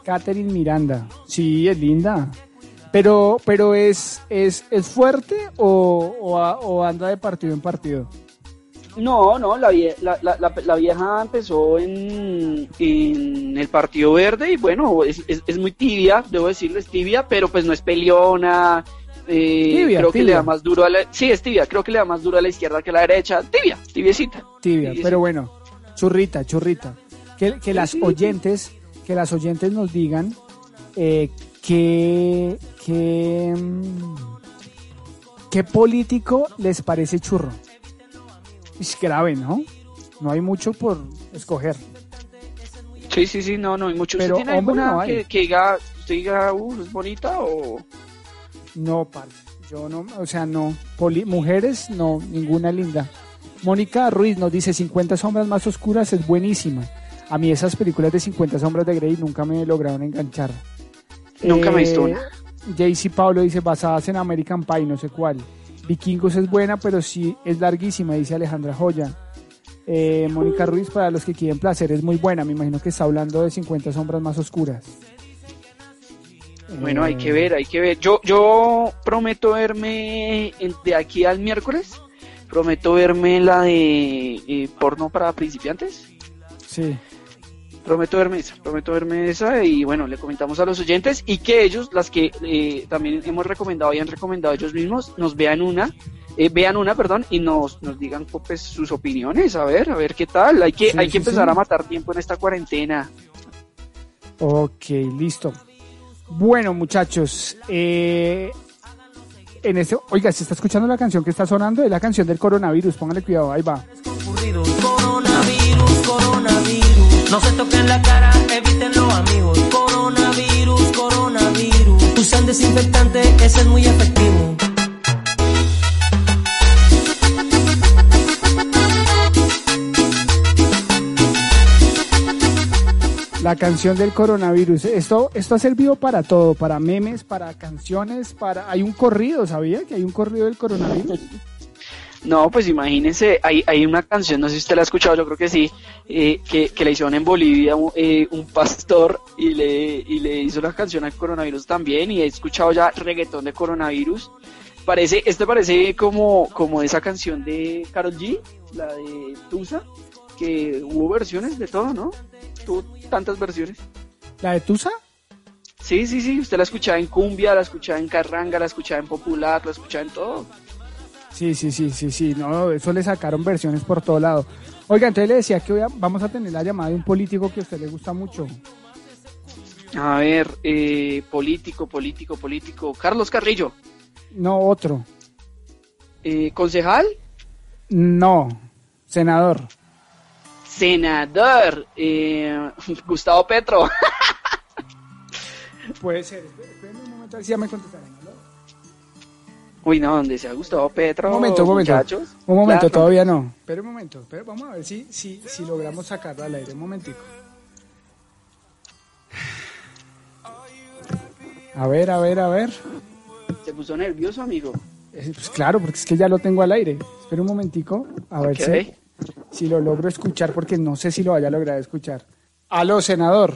Catherine Miranda. Sí, es linda. Pero, pero es, es, es fuerte o, o, anda de partido en partido. No, no, la, vie- la, la, vieja empezó en, en el Partido Verde y bueno, es, es, es muy tibia, debo decirlo, es tibia, pero pues no es peleona. eh, Tibia, creo que le da más duro a la... Sí, es tibia, creo que le da más duro a la izquierda que a la derecha. Tibia, tibiecita. Tibia, pero bueno, churrita, churrita. Que, que las sí. Que las oyentes nos digan eh, qué, qué, mm, qué político les parece churro. Es grave, ¿no? no hay mucho por escoger. Sí, sí, sí, no, no hay mucho. Pero ¿Usted tiene hombre alguna no hay. que, que diga, usted diga, uh, es bonita o...? No, parce, yo no, o sea, no. Poli- mujeres, no, ninguna linda. Mónica Ruiz nos dice 50 sombras más oscuras es buenísima. A mí esas películas de 50 sombras de Grey nunca me lograron enganchar. Nunca me he visto una. JC Pablo dice basadas en American Pie, no sé cuál. Vikingos es buena, pero sí es larguísima, dice Alejandra Joya. Eh, Mónica Ruiz, para los que quieren placer, es muy buena. Me imagino que está hablando de 50 sombras más oscuras. Bueno, hay Eh, que ver, hay que ver. Yo, yo prometo verme de aquí al miércoles. Prometo verme la de eh, porno para principiantes. Sí. Prometo verme esa, prometo verme esa y bueno, le comentamos a los oyentes y que ellos, las que eh, también hemos recomendado y han recomendado ellos mismos, nos vean una, eh, vean una, perdón, y nos, nos digan pues sus opiniones, a ver, a ver qué tal. Hay que, Sí, hay que empezar sí. a matar tiempo en esta cuarentena. Ok, listo. Bueno, muchachos, eh, en este, oiga, se está escuchando la canción que está sonando, es la canción del coronavirus, póngale cuidado, ahí va. No se toquen la cara, evítenlo amigos. Coronavirus, coronavirus. Usan desinfectante, ese es muy efectivo. La canción del coronavirus. Esto, esto ha servido para todo, para memes, para canciones, para, hay un corrido, ¿sabía? Que hay un corrido del coronavirus. *laughs* No, pues imagínense, hay, hay una canción, no sé si usted la ha escuchado, yo creo que sí, eh, que, que le hicieron en Bolivia un, eh, un pastor y le, y le hizo la canción al coronavirus también y he escuchado ya reggaetón de coronavirus. Parece, este parece como, como esa canción de Karol G, la de Tusa, que hubo versiones de todo, ¿no? Tuvo tantas versiones. ¿La de Tusa? Sí, sí, sí, usted la escuchaba en cumbia, la escuchaba en carranga, la escuchaba en popular, la escuchaba en todo. Sí, sí, sí, sí, sí, no, eso le sacaron versiones por todo lado. Oiga, entonces le decía que hoy vamos a tener la llamada de un político que a usted le gusta mucho. A ver, eh, político, político, político. Carlos Carrillo, No, otro. eh, concejal, No, senador. senador, eh, *laughs* Gustavo Petro. *laughs* Puede ser. Espérenme un momento, si ya me contestaron. Uy, no, donde sea Gustavo Petro. Un momento, un momento. muchachos. Un momento, Claro. todavía no. Espera un momento. Espera, vamos a ver si, si, si logramos sacarla al aire. Un momentico. A ver, a ver, a ver. Se puso nervioso, amigo. Eh, Pues claro, porque es que ya lo tengo al aire. Espera un momentico. A ver si, si lo logro escuchar, porque no sé si lo vaya a lograr escuchar. Aló, senador.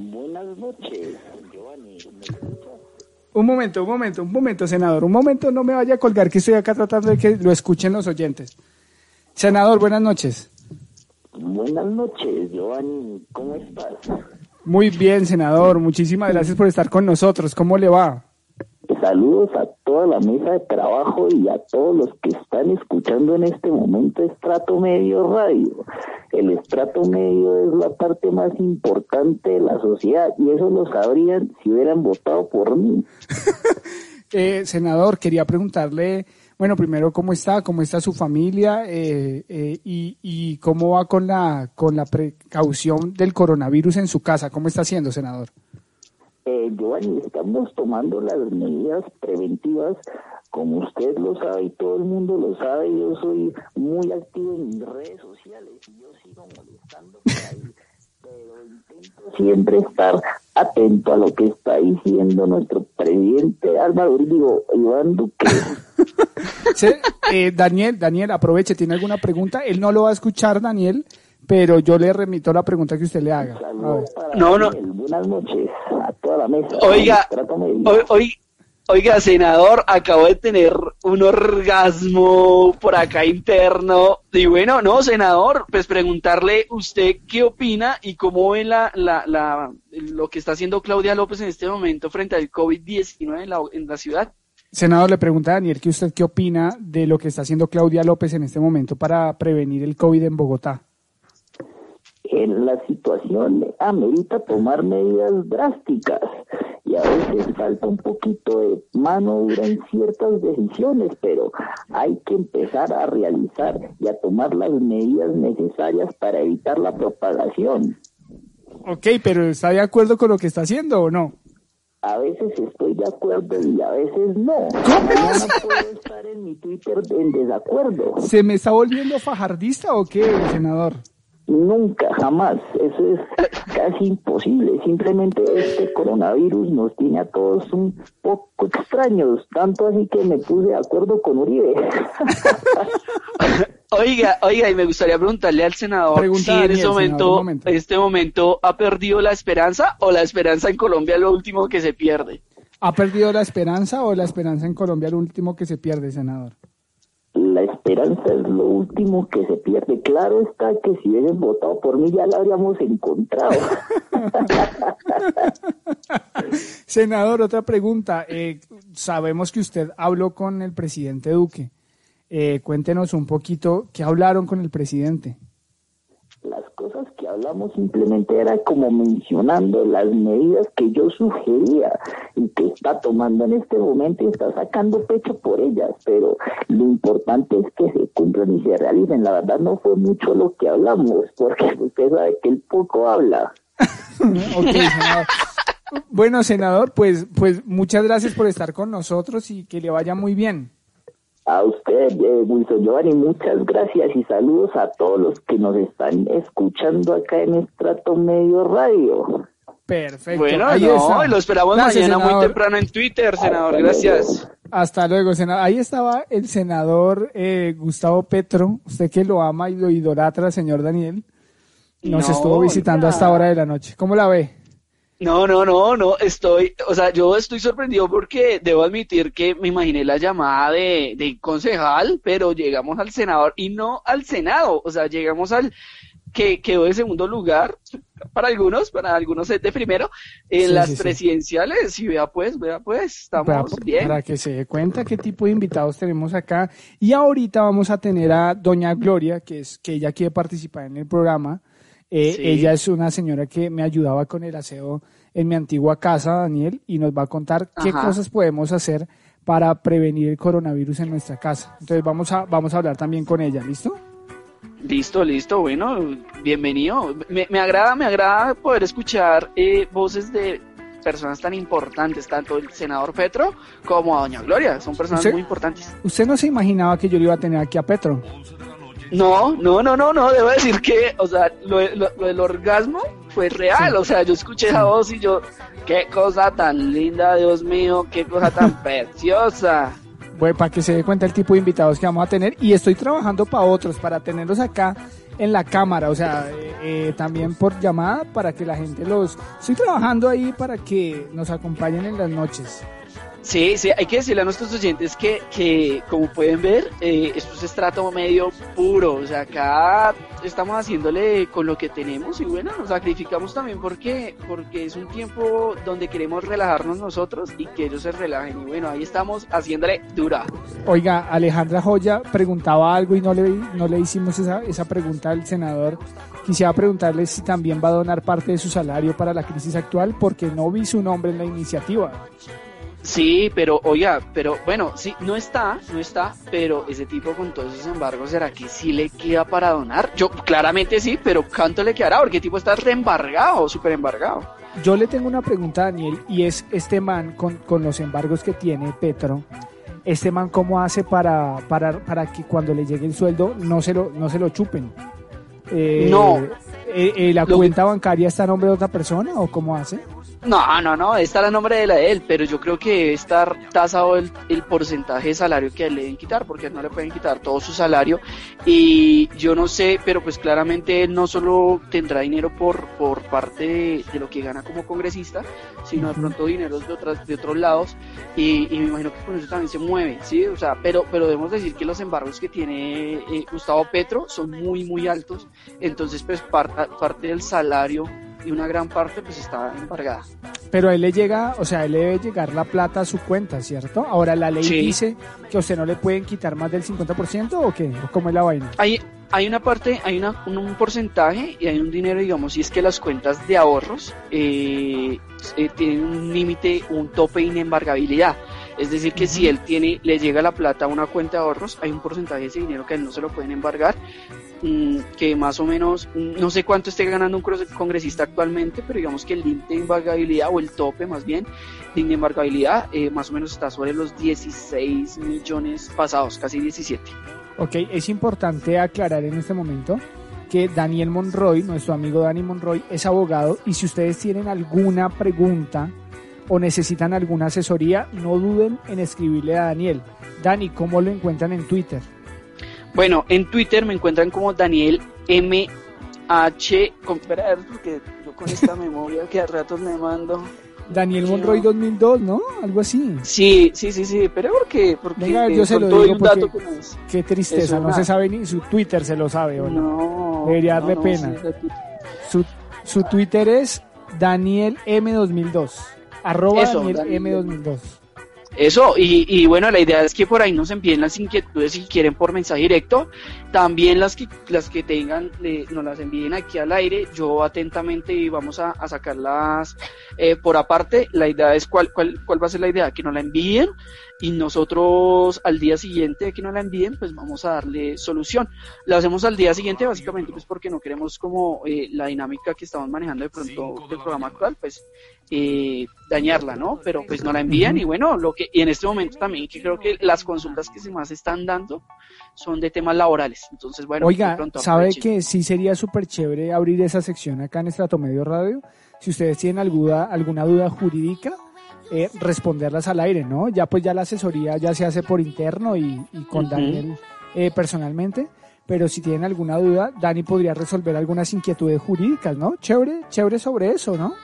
Buenas noches, Giovanni. Un momento, un momento, un momento, senador. Un momento, no me vaya a colgar, que estoy acá tratando de que lo escuchen los oyentes. Senador, buenas noches. Buenas noches, Giovanni. ¿Cómo estás? Muy bien, senador. Muchísimas gracias por estar con nosotros. ¿Cómo le va? Saludos a toda la mesa de trabajo y a todos los que están escuchando en este momento Estrato Medio Radio. El estrato medio es la parte más importante de la sociedad y eso lo sabrían si hubieran votado por mí. *laughs* Eh, senador, quería preguntarle, bueno, primero, ¿cómo está? ¿Cómo está su familia? Eh, eh, y, y cómo va con la, con la precaución del coronavirus en su casa? ¿Cómo está haciendo, senador? Eh, Giovanni, estamos tomando las medidas preventivas, como usted lo sabe y todo el mundo lo sabe. Yo soy muy activo en redes sociales y yo sigo molestando por ahí, *laughs* pero intento siempre estar atento a lo que está diciendo nuestro presidente Álvaro Uribe, Iván Duque. *laughs* Se- eh, Daniel, Daniel, aproveche, ¿tiene alguna pregunta? Él no lo va a escuchar, Daniel, pero yo le remito la pregunta que usted le haga. No, no. Buenas noches a toda la mesa. Oiga, oy- Oiga, senador, acabo de tener un orgasmo por acá interno. Y bueno, no, senador, pues preguntarle usted qué opina y cómo ve la, la, la, lo que está haciendo Claudia López en este momento frente al COVID-19 en la, en la ciudad. Senador, le pregunta a Daniel que usted qué opina de lo que está haciendo Claudia López en este momento para prevenir el COVID en Bogotá. En la situación amerita tomar medidas drásticas y a veces falta un poquito de mano dura en ciertas decisiones, pero hay que empezar a realizar y a tomar las medidas necesarias para evitar la propagación. Ok, pero ¿está de acuerdo con lo que está haciendo o no? A veces estoy de acuerdo y a veces no. ¿Cómo Mañana puedo estar en mi Twitter en desacuerdo. ¿Se me está volviendo fajardista o qué, senador? Nunca, jamás. Eso es *laughs* casi imposible. Simplemente este coronavirus nos tiene a todos un poco extraños. Tanto así que me puse de acuerdo con Uribe. *laughs* Oiga, oiga, y me gustaría preguntarle al senador Pregunta, si en este senador, momento, un momento. este momento ha perdido la esperanza o la esperanza en Colombia es lo último que se pierde. ¿Ha perdido la esperanza o la esperanza en Colombia el último que se pierde, senador? Esperanza es lo último que se pierde. Claro está que si hubiesen votado por mí ya la habríamos encontrado. *laughs* Senador, otra pregunta. Eh, sabemos que usted habló con el presidente Duque. Eh, cuéntenos un poquito qué hablaron con el presidente. Las cosas que hablamos simplemente era como mencionando las medidas que yo sugería y que está tomando en este momento y está sacando pecho por ellas, pero lo importante es que se cumplan y se realicen. La verdad no fue mucho lo que hablamos, porque *laughs* usted sabe que él poco habla. *laughs* Bueno, senador, pues, pues muchas gracias por estar con nosotros y que le vaya muy bien. A usted, eh, Wilson Giovanni, muchas gracias y saludos a todos los que nos están escuchando acá en Estrato Medio Radio. Perfecto. Bueno, ahí no, está. lo esperamos Gracias, mañana muy senador. temprano en Twitter, senador. Hasta Gracias. Hasta luego, senador. Ahí estaba el senador eh, Gustavo Petro, usted que lo ama y lo idolatra, señor Daniel. Nos No, estuvo visitando a esta hora de la noche. ¿Cómo la ve? No, no, no, no, estoy, o sea, yo estoy sorprendido porque debo admitir que me imaginé la llamada de, de concejal, pero llegamos al senador y no al senado, o sea, llegamos al que quedó de segundo lugar para algunos, para algunos es de primero, en Sí, las sí, sí. presidenciales, y vea pues, vea pues, para, estamos bien. para que se dé cuenta qué tipo de invitados tenemos acá. Y ahorita vamos a tener a doña Gloria, que es que ella quiere participar en el programa. Eh, Sí. Ella es una señora que me ayudaba con el aseo en mi antigua casa, Daniel, y nos va a contar qué cosas podemos hacer para prevenir el coronavirus en nuestra casa. Entonces vamos a, vamos a hablar también con ella, ¿listo? Listo, listo, bueno, bienvenido. Me, me agrada, me agrada poder escuchar eh, voces de personas tan importantes, tanto el senador Petro como a doña Gloria, son personas muy importantes. Usted no se imaginaba que yo le iba a tener aquí a Petro. No, no, no, no, no, debo decir que, o sea, lo, lo- lo del orgasmo fue real, Sí. o sea, yo escuché esa voz y yo, qué cosa tan linda, Dios mío, qué cosa tan *laughs* preciosa. Bueno, para que se dé cuenta el tipo de invitados que vamos a tener. Y estoy trabajando para otros, para tenerlos acá en la cámara, o sea, eh, eh, también por llamada para que la gente los... Estoy trabajando ahí para que nos acompañen en las noches. Sí, sí, hay que decirle a nuestros oyentes que, que como pueden ver, eh, esto es estrato medio puro, o sea, acá estamos haciéndole con lo que tenemos y bueno, nos sacrificamos también porque, porque es un tiempo donde queremos relajarnos nosotros y que ellos se relajen y bueno, ahí estamos haciéndole dura. Oiga, Alejandra Joya preguntaba algo y no le, no le hicimos esa, esa pregunta al senador. Quisiera preguntarle si también va a donar parte de su salario para la crisis actual porque no vi su nombre en la iniciativa. Sí, pero oiga, pero bueno, sí, no está, no está, pero ese tipo con todos esos embargos, ¿será que sí le queda para donar? Yo, claramente sí, pero ¿cuánto le quedará? Porque el tipo está reembargado, súper embargado. Yo le tengo una pregunta a Daniel y es este man con, con los embargos que tiene Petro, este man cómo hace para, para, para que cuando le llegue el sueldo no se lo, no se lo chupen. Eh, No. Eh, eh, ¿La cuenta bancaria está a nombre de otra persona o cómo hace? No, no, no, está la nombre de la de él, pero yo creo que debe estar tasado el, el porcentaje de salario que a le deben quitar, porque a no le pueden quitar todo su salario. Y yo no sé, pero pues claramente él no solo tendrá dinero por, por parte de, de lo que gana como congresista, sino de pronto dineros de otras, de otros lados. Y, y me imagino que con eso también se mueve, ¿sí? O sea, pero, pero debemos decir que los embargos que tiene eh, Gustavo Petro son muy, muy altos. Entonces, pues parta- parte del salario y una gran parte pues está embargada. Pero a él le llega, o sea, a él le debe llegar la plata a su cuenta, ¿cierto? Ahora la ley Sí. dice que a usted no le pueden quitar más del 50% o qué, o cómo es la vaina. Hay, hay una parte, hay una, un, un porcentaje y hay un dinero, digamos, y es que las cuentas de ahorros eh, eh, tienen un límite, un tope de inembargabilidad. Es decir, que si él tiene, le llega la plata a una cuenta de ahorros, hay un porcentaje de ese dinero que a él no se lo pueden embargar, mm, que más o menos, mm, no sé cuánto esté ganando un congres- congresista actualmente, pero digamos que el límite de embargabilidad, o el tope más bien, de inembargabilidad, eh, más o menos está sobre los 16 millones pasados, casi 17. Ok, es importante aclarar en este momento que Daniel Monroy, nuestro amigo Dani Monroy, es abogado y si ustedes tienen alguna pregunta o necesitan alguna asesoría, no duden en escribirle a Daniel. Dani, ¿cómo lo encuentran en Twitter? Bueno, en Twitter me encuentran como Daniel MH. Con, espera, a ver, porque yo con esta *laughs* memoria que a ratos me mando. Daniel Monroy no. 2002, ¿no? Algo así. Sí, sí, sí, sí, pero porque, porque Venga, yo se lo digo porque- no. Qué tristeza, no se sabe ni su Twitter, se lo sabe, ¿o no? No, Debería no, darle no, pena. sí. Su, su Twitter es Daniel M2002. Arroba Eso, Daniel Daniel M2002. Eso, y, y bueno, la idea es que por ahí nos envíen las inquietudes si quieren por mensaje directo. También las que, las que tengan, le- nos las envíen aquí al aire. Yo atentamente y vamos a, a sacarlas eh, por aparte. La idea es cuál, cuál, cuál va a ser la idea, que nos la envíen y nosotros al día siguiente de que nos la envíen, pues vamos a darle solución. La hacemos al día siguiente básicamente pues porque no queremos como eh, la dinámica que estamos manejando de pronto del programa actual, pues eh, dañarla, ¿no? Pero pues nos la envían y bueno, lo que y en este momento también que creo que las consultas que se más están dando son de temas laborales. Entonces, bueno, de Oiga, pronto ¿sabe que sí sería súper chévere abrir esa sección acá en Estrato Medio Radio? Si ustedes tienen alguna, alguna duda jurídica, eh, responderlas al aire, ¿no? Ya pues ya la asesoría ya se hace por interno y, y con. Daniel eh, personalmente, pero si tienen alguna duda, Dani podría resolver algunas inquietudes jurídicas, ¿no? Chévere, chévere sobre eso, ¿no?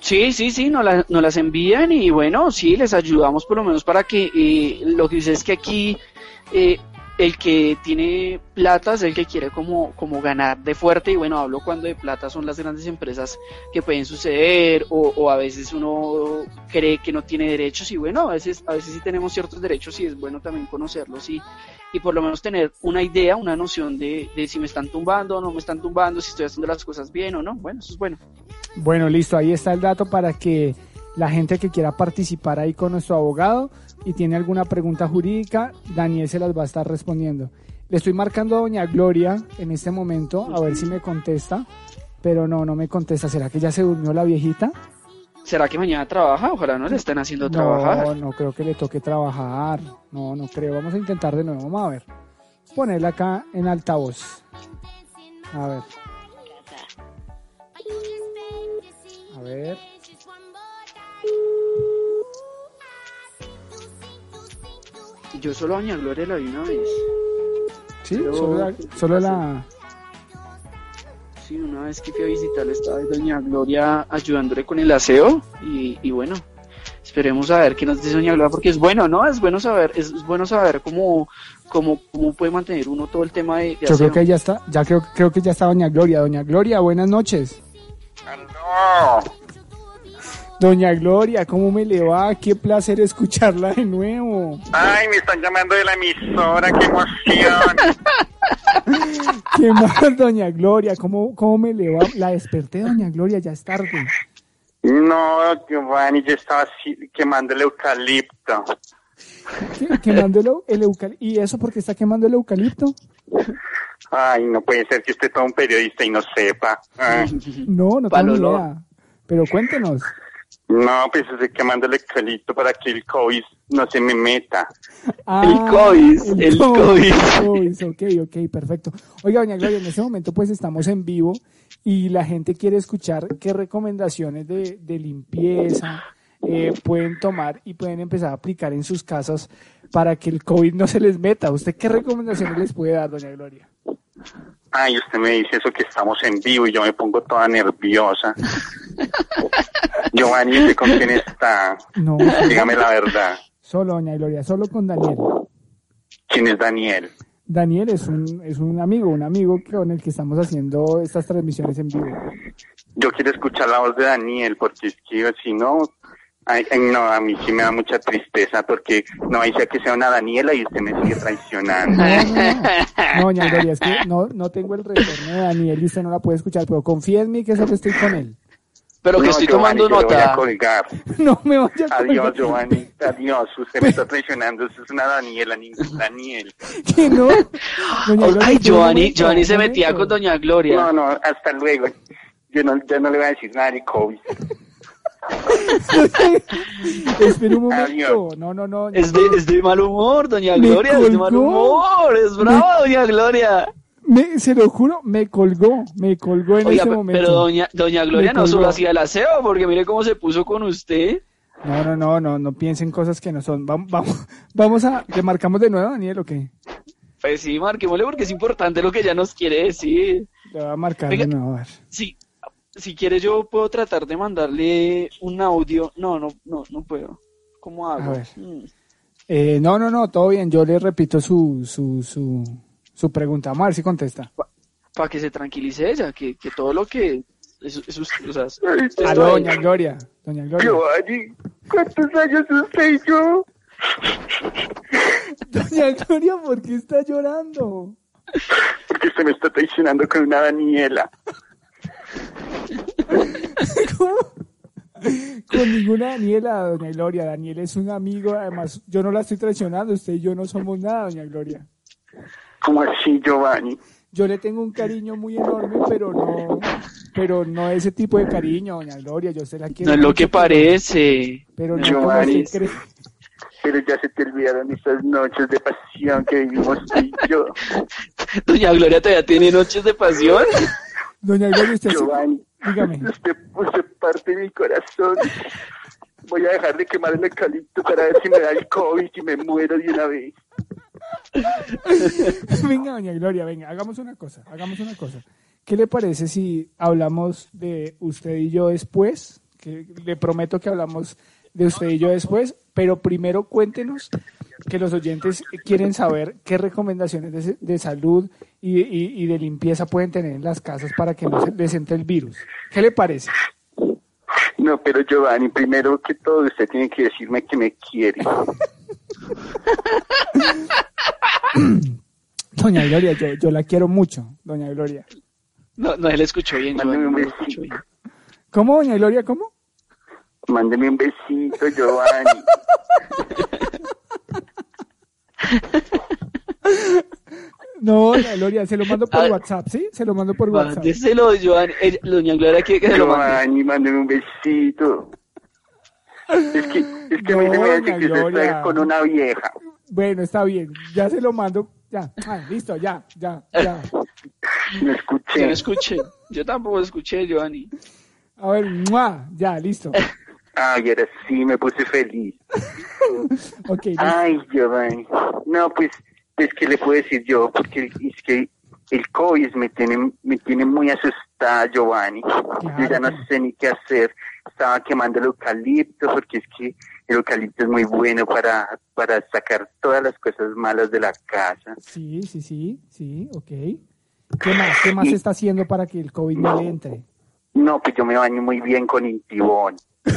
Sí, sí, sí, nos, la- nos las envían y bueno, sí, les ayudamos por lo menos para que eh, lo que dice es que aquí eh, el que tiene plata es el que quiere como, como ganar de fuerte y bueno, hablo cuando de plata son las grandes empresas que pueden suceder o, o a veces uno cree que no tiene derechos y bueno, a veces, a veces sí tenemos ciertos derechos y es bueno también conocerlos y, y por lo menos tener una idea, una noción de, de si me están tumbando o no me están tumbando, si estoy haciendo las cosas bien o no, bueno, eso es bueno. Bueno, listo, ahí está el dato para que la gente que quiera participar ahí con nuestro abogado y tiene alguna pregunta jurídica, Daniel se las va a estar respondiendo. Le estoy marcando a doña Gloria en este momento, a ver si me contesta, pero no, no me contesta. ¿Será que ya se durmió la viejita? ¿Será que mañana trabaja? Ojalá no le estén haciendo trabajar. No, no creo que le toque trabajar. No, no creo. Vamos a intentar de nuevo. Vamos a ver. Ponerla acá en altavoz. A ver. A ver. Yo solo a Doña Gloria la vi una vez. Sí, Pero- solo la, solo la, Sí, una vez que fui a visitarla estaba Doña Gloria ayudándole con el aseo y, y bueno, esperemos a ver qué nos dice Doña Gloria porque es bueno, ¿no? Es bueno saber, es, es bueno saber cómo, cómo, cómo puede mantener uno todo el tema de, de Yo aseo. creo que ya está, ya creo, creo que ya está Doña Gloria. Doña Gloria, buenas noches. Doña Gloria, ¿cómo me le va? Qué placer escucharla de nuevo. Ay, me están llamando de la emisora, qué emoción. *laughs* ¿Qué más, Doña Gloria? ¿Cómo, ¿Cómo me le va? La desperté, Doña Gloria, ya es tarde. No, Giovanni, yo estaba así, quemando el eucalipto. ¿Qué- ¿Quemando el, el eucalipto? ¿Y eso porque está quemando el eucalipto? Ay, no puede ser que usted sea un periodista y no sepa. Ay, No, no tengo idea. Pero cuéntenos. No, pues estoy quemando el eucalipto para que el COVID no se me meta. Ah, COVID, el COVID. COVID, Ok, ok, perfecto. Oiga, doña Gloria, en este momento pues estamos en vivo y la gente quiere escuchar qué recomendaciones de, de limpieza eh, pueden tomar y pueden empezar a aplicar en sus casas para que el COVID no se les meta. ¿Usted qué recomendaciones les puede dar, doña Gloria? Ay, usted me dice eso que estamos en vivo y yo me pongo toda nerviosa. *laughs* Giovanni, ¿usted con quién está? No, Dígame la verdad. solo doña Gloria, solo con Daniel. ¿Quién es Daniel? Daniel es un, es un amigo, un amigo con el que estamos haciendo estas transmisiones en vivo. Yo quiero escuchar la voz de Daniel porque es que si no, Ay, no, a mí sí me da mucha tristeza porque no dice que sea una Daniela y usted me sigue traicionando. No, no, no. No, doña Gloria, es que no, no tengo el retorno de Daniel y usted no la puede escuchar, pero confía en mí que solo estoy con él. Pero que No, estoy Giovanni, tomando yo le voy a nota. colgar. *laughs* No me vaya a Adiós, colgar. Giovanni. Adiós. Usted me está traicionando. Usted es una Daniela, ningún Daniel. *laughs* Que no. Gloria, Ay, Giovanni, Giovanni se metía con Doña Gloria. No, no, hasta luego. Yo no, ya no le voy a decir nada de COVID. *laughs* Espera un momento. Adiós. No, no, no. Es de, es de mal humor, Doña Gloria, es de mal humor. Es brava, Doña Gloria. Me- se lo juro, me colgó, me colgó en Oiga, ese momento. pero Doña, Doña Gloria Me no solo hacía el aseo, porque mire cómo se puso con usted. No, no, no, no, no piensen cosas que no son. Vamos, vamos, vamos a, ¿le marcamos de nuevo, Daniel, o qué? Pues sí, marquémosle porque es importante lo que ella nos quiere decir. Le voy a marcar de nuevo, a ver. Si, si quiere yo puedo tratar de mandarle un audio. No, no, no, no puedo. ¿Cómo hago? A ver. Mm. Eh, no, no, no, todo bien. Yo le repito su, su, su, su pregunta. Vamos a ver si contesta. Para que se tranquilice ella, que, que todo lo que... Es, o sea, usted Aló, está- doña Gloria. Doña Gloria. Giovanni, ¿cuántos años usted y yo? *laughs* Doña Gloria, ¿por qué está llorando? Porque usted me está traicionando con una Daniela. *laughs* ¿Cómo? Con ninguna Daniela, doña Gloria. Daniel es un amigo, además yo no la estoy traicionando, usted y yo no somos nada, doña Gloria. ¿Cómo así, Giovanni? Yo le tengo un cariño muy enorme, pero no, pero no ese tipo de cariño, doña Gloria. Yo se la quiero. No es lo que parece. Pero no Giovanni. cree. Pero ya se te olvidaron esas noches de pasión que vivimos tú y yo. *laughs* Doña Gloria todavía tiene noches de pasión. Doña Gloria, usted sí- Giovanni, dígame. usted, usted parte mi corazón. Voy a dejar de quemar el eucalipto para ver si me da el COVID y me muero de una vez. *laughs* Venga, doña Gloria, venga, hagamos una cosa, hagamos una cosa. ¿Qué le parece si hablamos de usted y yo después? Que le prometo que hablamos de usted y yo después, pero primero cuéntenos que los oyentes quieren saber qué recomendaciones de, de salud y, y- y de limpieza pueden tener en las casas para que no se les entre el virus. ¿Qué le parece? No, pero Giovanni, primero que todo usted tiene que decirme que me quiere. *laughs* *clears throat* Doña Gloria, yo, yo la quiero mucho, doña Gloria. No, no, él escuchó bien. Un no escuchó besito. bien. ¿Cómo, doña Gloria? ¿Cómo? Mándeme un besito, Giovanni. *laughs* No, doña Gloria, se lo mando por Ah. WhatsApp, ¿sí? Se lo mando por WhatsApp. Mándeselo, Giovanni. Ella- Doña Gloria quiere que se lo mande. Giovanni, mándeme un besito. Es que, es que a mí No, se me hace que usted está con una vieja. Bueno, está bien. Ya se lo mando. Ya. Ah, listo, ya, ya, ya. *laughs* No Yo no escuché. escuché. Yo tampoco escuché, Giovanni. A ver, ¡mua! ya, listo. *laughs* Ay, ahora sí me puse feliz. *laughs* Ok, listo. Ay, Giovanni. No, pues, pues, ¿qué le puedo decir yo? Porque es que el COVID me tiene, me tiene muy asustada, Giovanni. Yo ya no sé ni qué hacer. Estaba quemando el eucalipto porque es que el eucalipto es muy bueno para, para sacar todas las cosas malas de la casa. Sí, sí, sí, sí, ok. ¿Qué más? ¿Qué más está haciendo para que el COVID no le entre? No, pues yo me baño muy bien con Intibón. *laughs*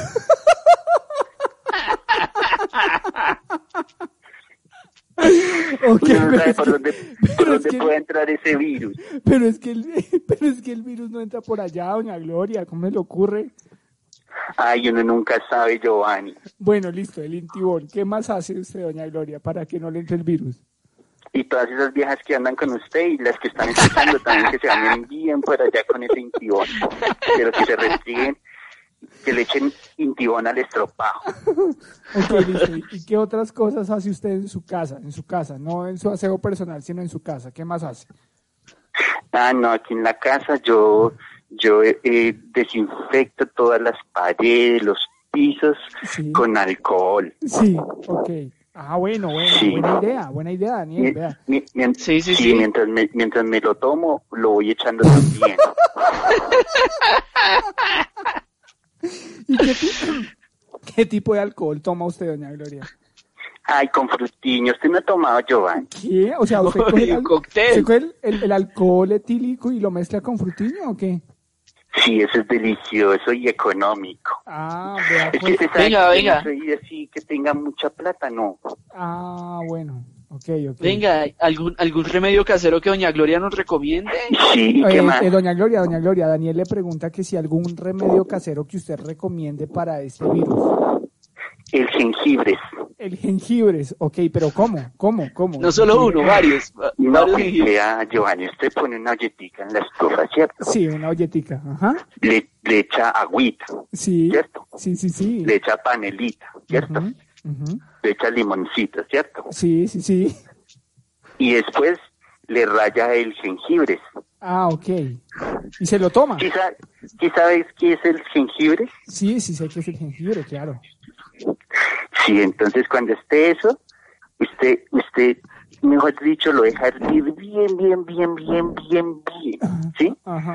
No sabe por que- dónde, por pero es dónde que- puede entrar ese virus. pero es que el, *laughs* pero es que el virus no entra por allá, doña Gloria. ¿Cómo me le ocurre? Ay, uno nunca sabe, Giovanni. Bueno, listo, el intibón. ¿Qué más hace usted, doña Gloria, para que no le entre el virus? Y todas esas viejas que andan con usted y las que están escuchando también que se bañen bien por allá con ese intibón. Pero que se restringen, que le echen intibón al estropajo. *laughs* Ok, listo. ¿Y- ¿Y qué otras cosas hace usted en su casa? En su casa, no en su aseo personal, sino en su casa. ¿Qué más hace? Ah, no, aquí en la casa yo, yo eh, desinfecto todas las paredes, los pisos Sí. con alcohol. Sí, ok. Ah, bueno, bueno, Sí. buena idea, buena idea, Daniel. Mi- Vea. mi- Sí, sí, sí, sí. Mientras, me, mientras me lo tomo, lo voy echando también. *laughs* ¿Y qué, qué tipo de alcohol toma usted, doña Gloria? Ay, con frutiño. ¿Usted no ha tomado, Giovanni? ¿Qué? O sea, ¿usted *laughs* coge, el, un cóctel. ¿usted coge el, el- el alcohol etílico y lo mezcla con frutiño o qué? Sí, eso es delicioso y económico. Ah, vea, Es que pues. Venga, que venga. no así que tenga mucha plata, no. Ah, bueno. Ok, ok. Venga, ¿algún, algún remedio casero que doña Gloria nos recomiende? Sí, ¿y qué Eh, más? eh, doña Gloria, doña Gloria, Daniel le pregunta que si algún remedio casero que usted recomiende para este virus. El jengibre. El jengibre, ok, pero ¿cómo? ¿Cómo? ¿Cómo? No solo uno, varios. va- No, varios vea, Giovanni, usted pone una olletica en la estufa, ¿cierto? Sí, una olletica, ajá. Le, le echa agüita, Sí, ¿cierto? sí, sí, sí. Le echa panelita, ¿cierto? Le echa limoncito, ¿cierto? Sí, sí, sí. Y después le raya el jengibre. Ah, ok. ¿Y se lo toma? ¿Sí, sí sabes qué es el jengibre? Sí, sí sé que es el jengibre, claro. Sí, entonces cuando esté eso, usted, usted, mejor dicho, lo deja hervir bien, bien, bien, bien, bien, bien, ¿sí? Ajá.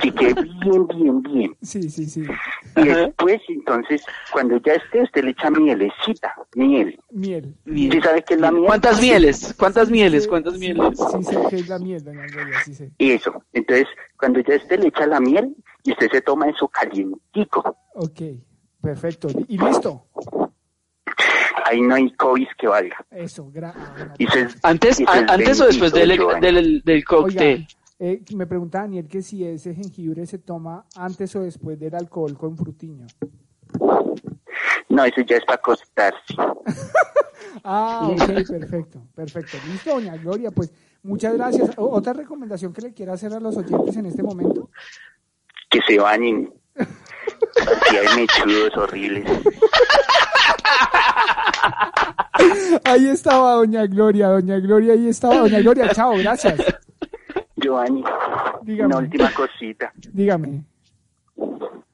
Sí, que bien, bien, bien. Sí, sí, sí. Y después, entonces, cuando ya esté, usted le echa mielecita, miel. Miel. ¿Sí sabe qué es la miel? ¿Cuántas mieles? ¿Cuántas mieles? Sí, ¿Cuántas sí, mieles? Sí, sé que es la miel, doña Gloria, sí sé. Y eso. Entonces, cuando ya esté, le echa la miel y usted se toma eso calientico. Ok, perfecto. Y listo. Ahí no hay COVID que valga. Eso, ah. Y es- ¿Antes, a- o después del, del, Oiga, cóctel? eh, me pregunta Daniel que si ese jengibre se toma antes o después del alcohol con frutiño. No, eso ya es para acostarse. *laughs* Ah, ok, perfecto, perfecto. Listo, doña Gloria, pues muchas gracias. O- ¿Otra recomendación que le quiera hacer a los oyentes en este momento? Que se bañen. *laughs* Así hay mechudos horribles. *laughs* Ahí estaba doña Gloria, doña Gloria, ahí estaba doña Gloria. Chao, gracias. Giovanni, Dígame. una última cosita. Dígame.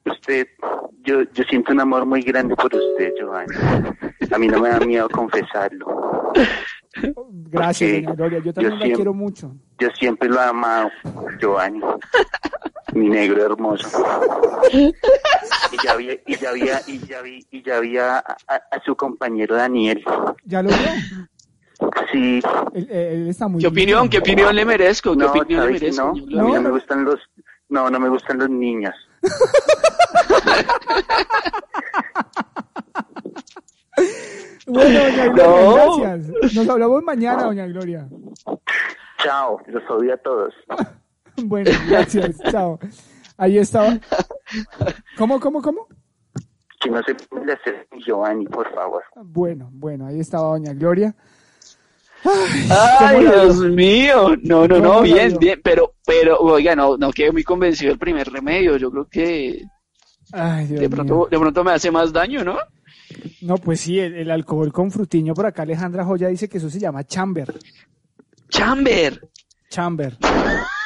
Usted, yo, yo siento un amor muy grande por usted, Giovanni. A mí no me da miedo confesarlo. Gracias, doña Gloria. Yo también yo la siempre- quiero mucho. Yo siempre lo he amado, Giovanni. Mi negro hermoso. Y ya había, y ya había, y ya vi, y ya había a, a- a su compañero Daniel. ¿Ya lo vio? Sí, Él, él está muy ¿Qué opinión? lindo. ¿Qué opinión le merezco? ¿Qué no, opinión le merezco? no, me gustan los, no, no me gustan los niños. *laughs* Bueno, doña Gloria, No. gracias. Nos hablamos mañana, doña Gloria. Chao, los odio a todos. *laughs* *laughs* Bueno, gracias. Chao. Ahí estaba. ¿Cómo, cómo, cómo? Que no se puede hacer Giovanni, por favor. Bueno, bueno, ahí estaba doña Gloria. Ay, ¿Cómo la Dios mío. No, no, ¿Cómo no, bien, bien. Pero, pero, oiga, no, no quedé muy convencido del primer remedio. Yo creo que Ay, Dios de mío. pronto, de pronto me hace más daño, ¿no? No, pues sí, el, el alcohol con frutiño. Por acá Alejandra Joya dice que eso se llama chamber. Chamber. Chamber. *laughs*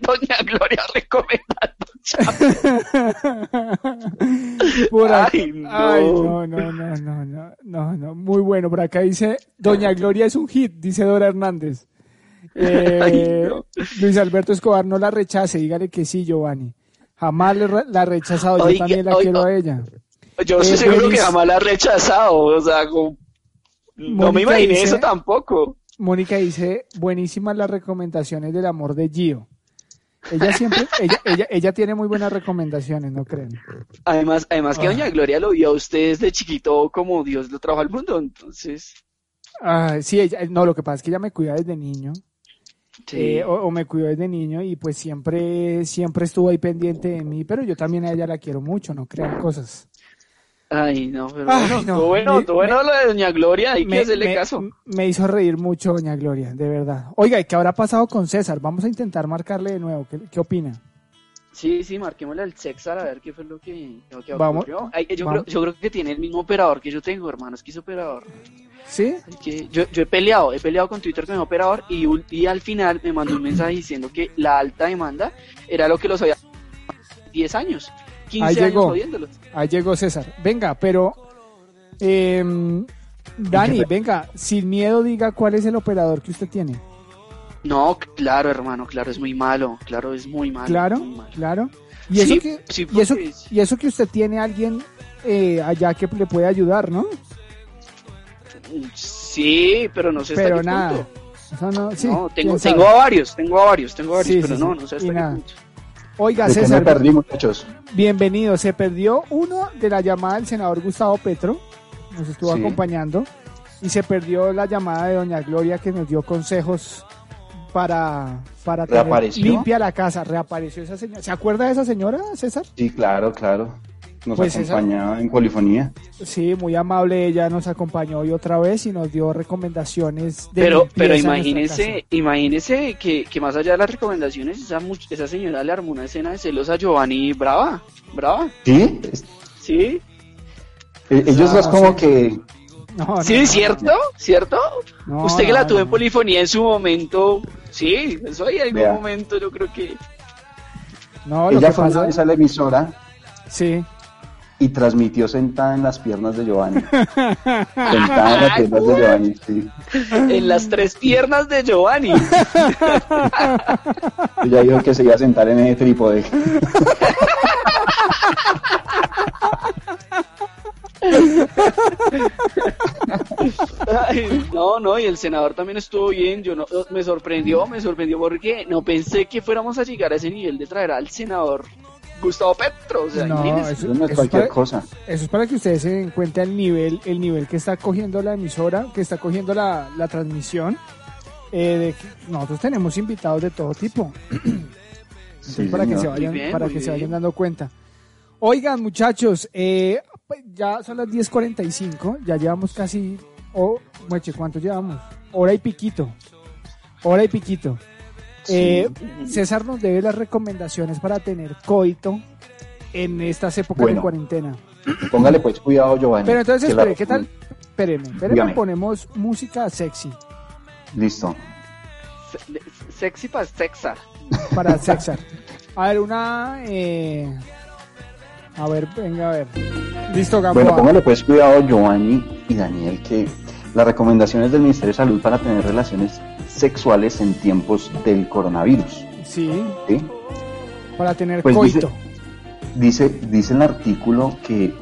Doña Gloria recomendando *laughs* Por acá- Ay, no. Ay, no, no, no, no, no, no, no. Muy bueno. Por acá dice, Doña Gloria es un hit, dice Dora Hernández. *laughs* Eh, Ay, no. Luis Alberto Escobar, no la rechace, dígale que sí, Giovanni. Jamás la ha rechazado, yo también la oiga. quiero a ella. Yo Eh, estoy seguro que jamás la ha rechazado. O sea, como- no me imaginé dice- eso tampoco. Mónica dice, buenísimas las recomendaciones del amor de Gio. Ella siempre, ella, ella, ella tiene muy buenas recomendaciones, ¿no creen? Además, además que Ah. Doña Gloria lo vio a usted desde chiquito como Dios lo trajo al mundo. Entonces, Ah, sí, ella, no, lo que pasa es que ella me cuida desde niño. sí. Eh, o, o me cuidó desde niño y pues siempre, siempre estuvo ahí pendiente de mí, pero yo también a ella la quiero mucho, no crean cosas. Ay, no, pero Ay, bueno, no. bueno, Me- todo bueno lo de Doña Gloria, hay que Me, hacerle me- caso. me hizo reír mucho doña Gloria, de verdad. Oiga, ¿y qué habrá pasado con César? Vamos a intentar marcarle de nuevo, ¿qué, qué opina? Sí, sí, marquémosle al Cexar a ver qué fue lo que, lo que Vamos, ocurrió. Ay, yo, vamos. Creo, yo creo que tiene el mismo operador que yo tengo, hermano, es que es operador. ¿Sí? Ay, que yo, yo he peleado, he peleado con Twitter con mi operador y, y al final me mandó un mensaje diciendo que la alta demanda era lo que los había 10 años, 15 Ahí años llegó. jodiéndolos. Ahí llegó César. Venga, pero... em, Dani, venga, sin miedo diga cuál es el operador que usted tiene. No, claro, hermano, claro, es muy malo, claro, es muy malo. Claro, muy malo. claro. Y eso Sí, que, sí, y eso, y eso que usted tiene alguien eh, allá que le puede ayudar, ¿no? Sí, pero no sé hasta Pero qué nada. punto. No, sí, no, tengo, tengo a varios, tengo a varios, tengo a varios, Sí, pero sí, no, sí. no sé Y hasta qué nada. punto. Oiga, ¿De qué me César, perdí, muchachos? bienvenido. Se perdió uno de la llamada del senador Gustavo Petro, nos estuvo Sí. acompañando, y se perdió la llamada de doña Gloria que nos dio consejos para, para tener limpia la casa. Reapareció esa señora. ¿Se acuerda de esa señora, César? Sí, claro, claro. Nos Pues esa- acompañaba en polifonía. Sí, muy amable. Ella nos acompañó hoy otra vez y nos dio recomendaciones de Pero, pero imagínese, imagínese que, que más allá de las recomendaciones, esa, much- esa señora le armó una escena de celos a Giovanni brava, brava, ¿Sí? ¿sí? Eh, Ellos No, dos como sí. que... casa. No, no, ¿Sí, no, cierto? ¿Cierto? no, Usted que no, la tuvo no. en polifonía en su momento, sí, eso ahí en algún Vea. momento yo creo que... No, lo Ella que fue una pasa. a la emisora Sí. Y transmitió sentada en las piernas de Giovanni. *laughs* sentada en las piernas de Giovanni, sí. *laughs* En las tres piernas de Giovanni. *laughs* Ella dijo que se iba a sentar en ese trípode. Ay, no, no, y el senador también estuvo bien. Yo no, me sorprendió, me sorprendió porque no pensé que fuéramos a llegar a ese nivel de traer al senador Gustavo Petro. O sea, No, eso- Eso no es eso cualquier para- cosa. Eso es para que ustedes se den cuenta el nivel, el nivel que está cogiendo la emisora, que está cogiendo la, la transmisión. eh, de que nosotros tenemos invitados de todo tipo. *clears throat* Sí, para que se vayan, bien, para que se vayan dando cuenta. Oigan, muchachos, eh, ya son las 10:45, ya llevamos casi, oh, mueche, ¿cuánto llevamos? Hora y piquito. Hora y piquito. Eh, César nos debe las recomendaciones para tener coito en estas épocas de Bueno. cuarentena. Póngale pues cuidado, Giovanni. Pero entonces, la- espere, ¿qué tal? Espéreme, espéreme, ponemos música sexy Listo. Se- Sexy para sexar. para César. A ver, una... eh, A ver, venga, a ver. Listo, Gamboa. Bueno, póngale pues cuidado, Giovanni y Daniel, que las recomendaciones del Ministerio de Salud para tener relaciones sexuales en tiempos del coronavirus. Sí, ¿sí? para tener Pues coito. Dice, dice el artículo que,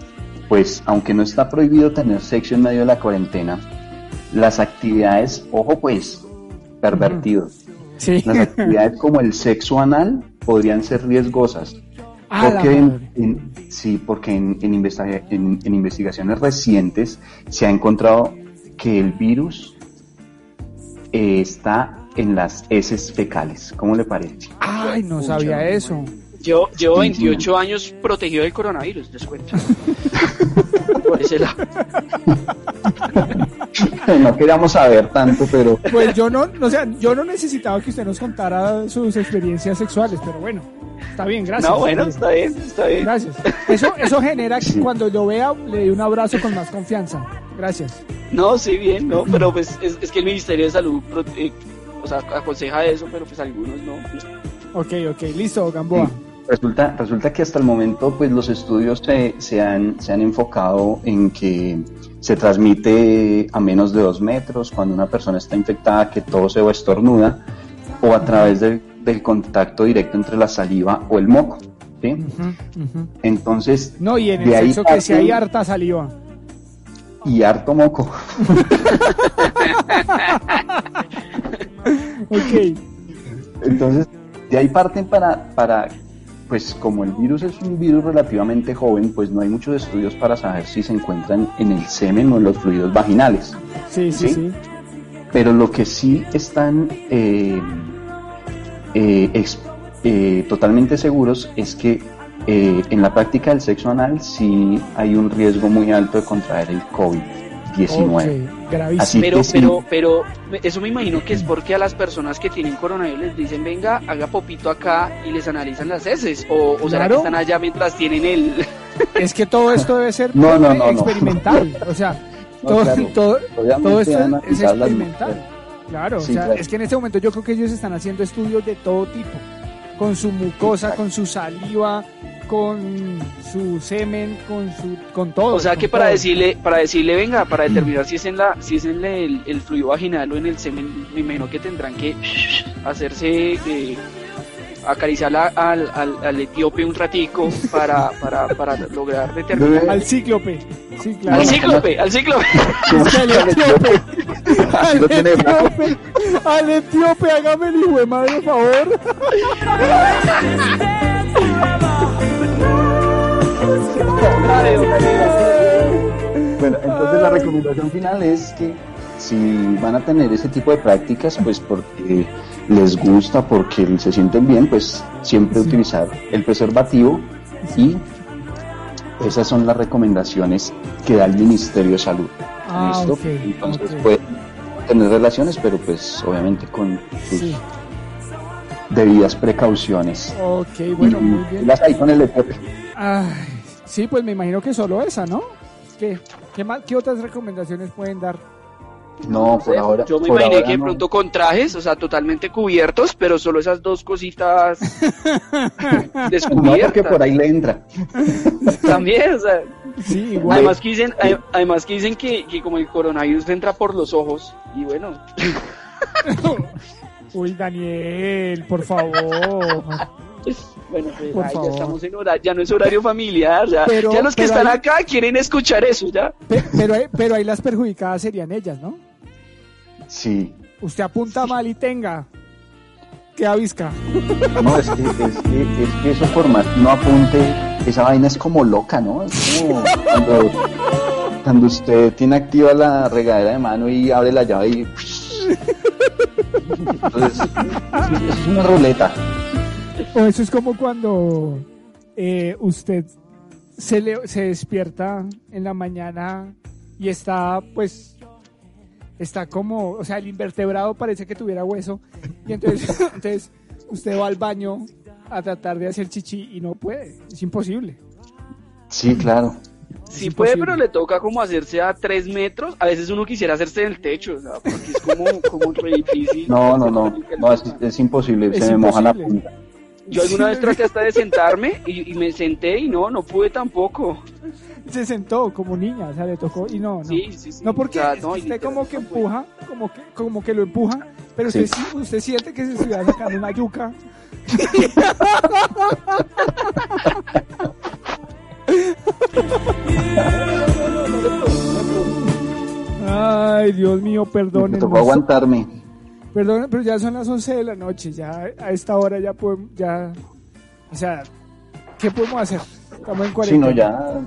pues, aunque no está prohibido tener sexo en medio de la cuarentena, las actividades, ojo pues, pervertidos, Sí. las actividades como el sexo anal podrían ser riesgosas. Ah, Porque en, sí, porque en, en investiga- en- en investigaciones recientes se ha encontrado que el virus eh, está en las heces fecales. ¿Cómo le parece? Ay, no sabía eso. Yo llevo Sí, 28 años protegido del coronavirus, les cuento. *laughs* Por ese lado. *laughs* *laughs* no queríamos saber tanto, pero Pues yo no, o sea, yo no necesitaba que usted nos contara sus experiencias sexuales, pero bueno, está bien, gracias. No, bueno, está bien, está bien. Gracias. Eso, eso genera que Sí. cuando lo vea le dé un abrazo con más confianza. Gracias. No, sí, bien, no, pero pues es, es que el Ministerio de Salud eh, o sea, aconseja eso, pero pues algunos no. Ok, ok, listo, Gamboa. Resulta, resulta que hasta el momento pues los estudios se, se, han, se han enfocado en que se transmite a menos de dos metros cuando una persona está infectada, que tose o estornuda, o a través de- del contacto directo entre la saliva o el moco. ¿sí? Entonces, No, y en el de ahí sexo que si hay harta saliva. y harto moco. *laughs* Ok. Entonces, de ahí parten para, para, pues como el virus es un virus relativamente joven, pues no hay muchos estudios para saber si se encuentran en el semen o en los fluidos vaginales. Sí, sí, sí. Pero lo que sí están eh, eh, eh totalmente seguros es que eh, en la práctica del sexo anal sí hay un riesgo muy alto de contraer el COVID. 19. Así pero, pero, eso me imagino que es porque a las personas que tienen coronavirus les dicen, venga, haga popito acá y les analizan las heces. O, o será que están allá mientras tienen el... *laughs* Es que todo esto debe ser *laughs* no, no, no, experimental. O sea, *laughs* todo, todo, todo, esto es experimental. Claro, o sea, es que en este momento yo creo que ellos están haciendo estudios de todo tipo. Con su mucosa, con su saliva, con su semen, con su, con todo. O sea que para todo. decirle, para decirle, venga, para determinar si es en la, si es en la- el, el fluido vaginal o en el semen, me imagino que tendrán que hacerse eh, acariciar al, al, al etíope un ratico para, para, para lograr determinar. al cíclope. Sí, claro. Al cíclope, al cíclope. al etíope. Al etíope. Al etíope, hágame el hijo de madre, por favor. *laughs* Bueno, entonces la recomendación final es que si van a tener ese tipo de prácticas, pues porque les gusta, porque se sienten bien, pues siempre utilizar el preservativo y esas son las recomendaciones que da el Ministerio de Salud. Ah, ¿Listo? ok, Entonces pueden tener relaciones, pero pues obviamente con sus Sí. debidas precauciones. Ok, bueno, muy bien. las ahí con el EPP. Ay, sí, pues me imagino que solo esa, ¿no? ¿Qué, qué, más, qué otras recomendaciones pueden dar? No, por ahora. Yo me imaginé que de no. pronto con trajes, o sea, totalmente cubiertos, pero solo esas dos cositas *laughs* No, descubiertas. porque por ahí le entra. *laughs* También, o sea, Sí, igual. además que dicen, ade- además que dicen que, que como el coronavirus entra por los ojos, y bueno, *laughs* Uy, Daniel, por favor. *laughs* bueno, pues, Por ay, ya estamos en horario, ya no es horario familiar, ya, Pero- ya los que están ahí- acá quieren escuchar eso, ya. Pe- Pero, ahí- pero ahí las perjudicadas serían ellas, ¿no? Sí. Usted apunta mal y tenga. Queda visca. No, es que, es que, es que eso por más que no apunte, esa vaina es como loca, ¿no? Es como cuando, cuando usted tiene activa la regadera de mano y abre la llave y... *laughs* Entonces, es, es una ruleta. O eso es como cuando eh, usted se, le- se despierta en la mañana y está, pues, está como, o sea, el invertebrado parece que tuviera hueso. Y entonces, *laughs* entonces usted va al baño a tratar de hacer chichi y no puede. Es imposible. Sí, claro. Sí puede, pero le toca como hacerse a tres metros. A veces uno quisiera hacerse en el techo, o sea, porque es como, como re difícil. No, no, no. *laughs* No, es, es imposible. Es se me moja la punta. Yo alguna vez traté hasta de sentarme y, y me senté y no, no pude tampoco. Se sentó como niña, o sea, le tocó y no, no. Sí, sí, sí. No porque O sea, no, usted como que empuja, como que, como que lo empuja, pero Sí. usted, sí- usted siente que se estuviera sacando una yuca. *laughs* Ay, Dios mío, Me perdónenme. tocó aguantarme. Perdón, pero ya son las 11 de la noche, ya a esta hora ya podemos, ya, o sea, ¿qué podemos hacer? Estamos en Sí, cuarentena. no, ya.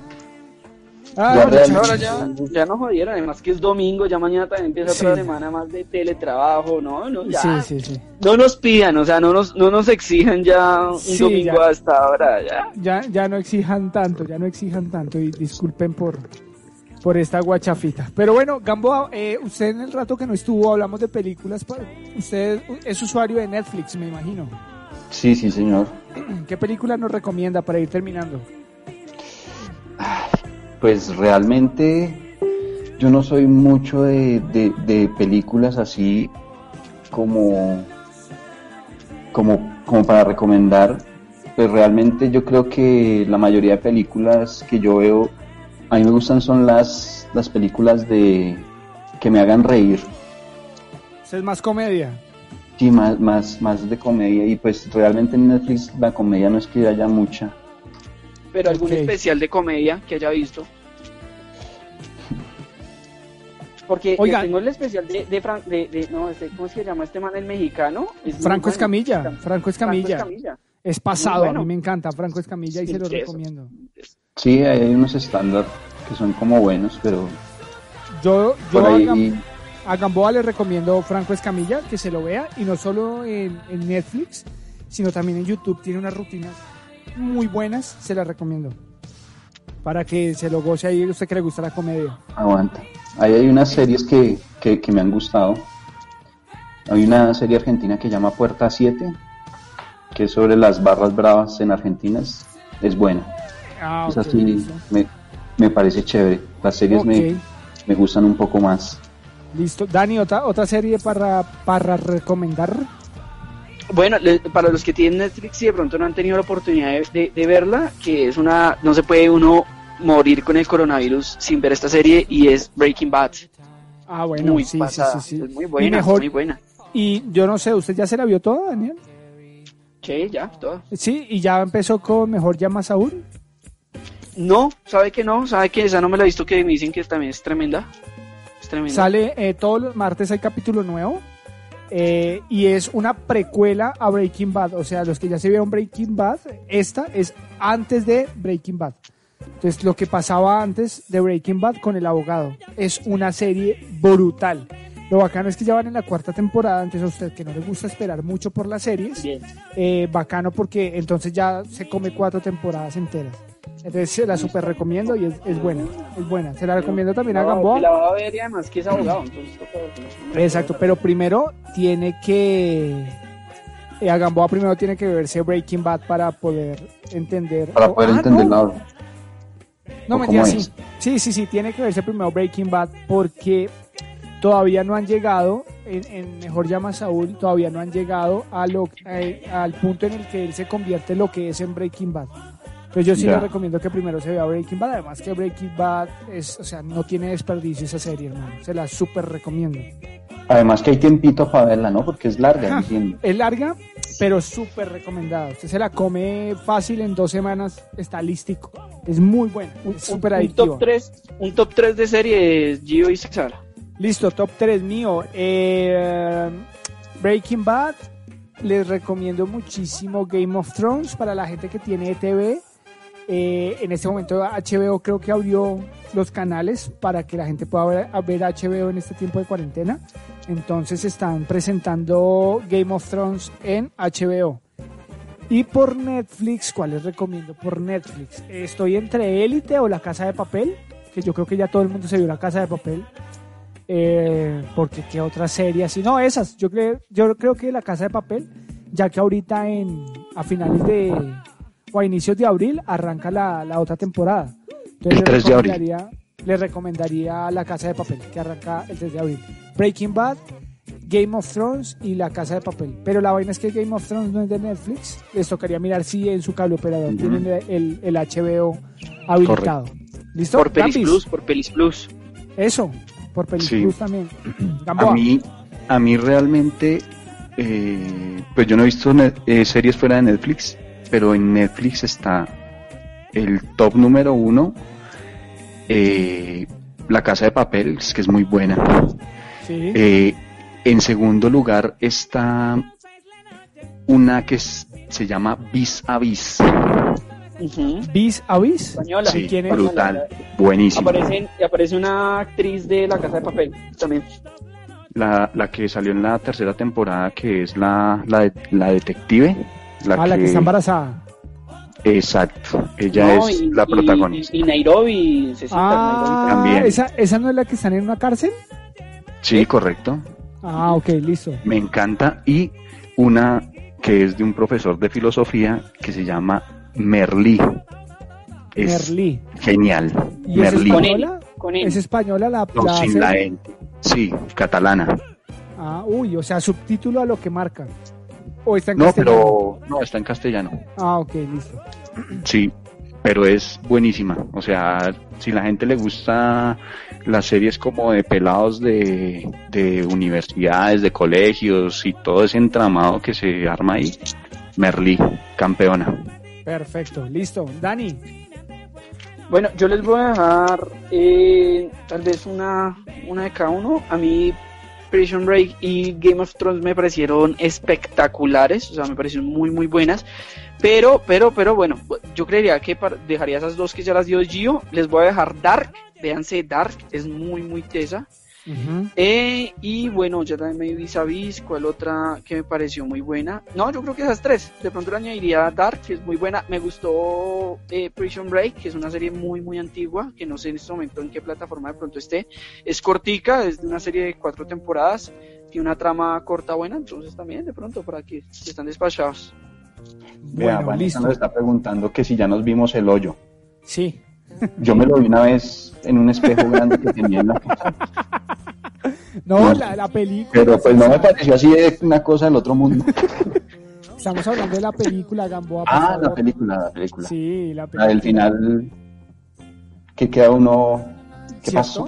Ah, ya muchachos. realmente- Ahora ya, ya no jodieron, además que es domingo, ya mañana también empieza otra Sí. semana más de teletrabajo, ¿no? no ya, Sí, sí, sí. No nos pidan, o sea, no nos, no nos exijan ya un Sí, domingo ya. hasta ahora, ya. Ya, ya no exijan tanto, ya no exijan tanto y disculpen por, por esta guachafita. Pero bueno, Gamboa, eh, usted en el rato que no estuvo hablamos de películas, pa- usted es usuario de Netflix, me imagino. Sí, sí, señor. *clears throat* ¿Qué película nos recomienda para ir terminando? Pues realmente yo no soy mucho de, de- de películas así como, como, como para recomendar. Pues realmente yo creo que la mayoría de películas que yo veo, a mí me gustan son las, las películas de que me hagan reír. Es más comedia. Sí, más, más, más de comedia. Y pues realmente en Netflix la comedia no es que haya mucha. Pero algún especial de comedia que haya visto. Porque eh, Oiga. tengo el especial de, de, Fran- de, de- no, este, ¿cómo es que se llama este man el mexicano? Es Franco bueno. Escamilla, Franco Franco Escamilla. Es pasado, bueno. a mí me encanta Franco Escamilla y Sí, se lo sí, eso. Sí, hay unos estándares que son como buenos, pero Yo, yo a, ahí... Gam- a Gamboa le recomiendo Franco Escamilla, que se lo vea, y no solo en, en Netflix, sino también en YouTube. Tiene unas rutinas muy buenas, se las recomiendo. Para que se lo goce ahí, usted que le gusta la comedia. Aguanta. Ahí hay unas series que, que, que me han gustado. Hay una serie argentina que se llama Puerta 7, que es sobre las barras bravas en Argentina. Es, es buena. Ah, es ok, así, listo. me, me parece chévere. Las series Ok, me, me gustan un poco más. listo. Dani, ¿otra, otra serie para, para recomendar? Bueno, le- para los que tienen Netflix y de pronto no han tenido la oportunidad de, de- de verla, que es una, no se puede uno morir con el coronavirus sin ver esta serie y es Breaking Bad. Ah, bueno, muy sí, sí, pasada, sí, sí. es muy Y buena, mejor- muy buena. Y yo no sé, ¿usted ya se la vio toda, Daniel? Sí, ya, todo. Sí, y ya empezó con Mejor Llama a Saúl. No, sabe que no, sabe que esa no me la he visto que me dicen que también es tremenda. Es tremenda. Sale eh, todos los martes hay capítulo nuevo. eh, y es una precuela a Breaking Bad. O sea, los que ya se vieron Breaking Bad, esta es antes de Breaking Bad. Entonces, lo que pasaba antes de Breaking Bad con el abogado es una serie brutal. Lo bacano es que ya van en la cuarta temporada, entonces a usted que no le gusta esperar mucho por las series, eh, bacano porque entonces ya se come cuatro temporadas enteras. Entonces se la super recomiendo y es, es buena, es buena. Se la recomiendo también a No, Gamboa. la va a ver y además que es abogado, entonces Exacto, pero primero tiene que... eh, a Gamboa primero tiene que verse Breaking Bad para poder entender... Para oh, poder ah, entender no. la No, ¿O mentira, sí. Sí, sí, sí, tiene que verse primero Breaking Bad porque todavía no han llegado, en, en Mejor Llama Saúl, todavía no han llegado a lo, eh, al punto en el que él se convierte en lo que es en Breaking Bad. Entonces yo sí Ya. le recomiendo que primero se vea Breaking Bad, además que Breaking Bad es, o sea, no tiene desperdicio esa serie, hermano. Se la súper recomiendo. Además que hay tiempito para verla, ¿no? Porque es larga, entiendo. Es larga, pero súper recomendada. Usted se la come fácil en dos semanas, está lístico. Es muy buena, es súper un adictiva. top 3, un top 3 de series Gio y César. Listo, top 3 mío. Eh, Breaking Bad. Les recomiendo muchísimo Game of Thrones para la gente que tiene ETV. Eh, en este momento HBO creo que abrió los canales para que la gente pueda ver, HBO en este tiempo de cuarentena. Entonces están presentando Game of Thrones en HBO. Y por Netflix, ¿cuál les recomiendo por Netflix? Estoy entre Élite o La Casa de Papel, que yo creo que ya todo el mundo se vio La Casa de Papel. Eh, porque qué otra serie así. No, esas. Yo creo, yo creo que La Casa de Papel, ya que ahorita en a finales de o a inicios de abril arranca la, la otra temporada. Entonces El 3 de abril. recomendaría- Les recomendaría La Casa de Papel, que arranca el 3 de abril. Breaking Bad, Game of Thrones y La Casa de Papel. Pero la vaina es que Game of Thrones no es de Netflix. Les tocaría mirar si en su cable operador tienen el, el HBO habilitado. ¿Listo? Por Pelis Plus, por Pelis Plus. Eso, por Pelis Sí. Plus también. *clears throat* A mí, a mí realmente, eh, pues yo no he visto eh, series fuera de Netflix, pero en Netflix está el top número uno, eh, La Casa de Papel, es que es muy buena. Sí. Eh, en segundo lugar está una que es- se llama Vis a Vis. Bis a Bis. Española. Sí, quién es? brutal, buenísimo. Aparece, y aparece una actriz de La Casa de Papel también. La, la que salió en la tercera temporada, que es la, la, de- la detective. La Ah, la que está embarazada. Exacto, ella No, es y- la protagonista. Y, y Nairobi, Ah, también. ¿esa, ¿esa no es la que están en una cárcel? Sí, correcto. Ah, ok, listo. Me encanta. Y una que es de un profesor de filosofía que se llama Merlí. Es Merlí. genial. ¿Y es Merlí. Con él. española? Con él. ¿Es española la, No, la sin la? E. Sí, catalana. Ah, uy, o sea, subtítulo a lo que marca. ¿O está en No, castellano? pero no, está en castellano. Ah, ok, listo. Sí, pero es buenísima. O sea, si la gente le gusta las series como de pelados de, de universidades, de colegios y todo ese entramado que se arma ahí, Merlí, campeona. Perfecto, listo. Dani, Bueno, yo les voy a dejar eh, tal vez una, una de cada uno. A mí Prison Break y Game of Thrones me parecieron espectaculares, o sea, me parecieron muy, muy buenas. Pero, pero, pero bueno, yo creería que dejaría esas dos que ya las dio Gio. Les voy a dejar Dark, véanse Dark, es muy, muy tesa. Eh, y bueno, ya también me vi Vis a Vis, ¿cuál otra que me pareció muy buena? No, yo creo que esas tres. De pronto le añadiría Dark, que es muy buena. Me gustó eh, Prison Break, que es una serie muy, muy antigua, que no sé en este momento en qué plataforma de pronto esté. Es cortica, es de una serie de cuatro temporadas, tiene una trama corta buena, entonces también de pronto para que están despachados. Vea, Bueno, Vanessa listo. nos está preguntando que si ya nos vimos el hoyo. Sí. Yo me lo vi una vez en un espejo grande que tenía en la casa. No, la, la película. Pero pues no me pareció así de una cosa del otro mundo. Estamos hablando de la película Gamboa. Ah, la película, la película. Sí, la La película. del final que queda uno... ¿Qué ¿Cierto? pasó?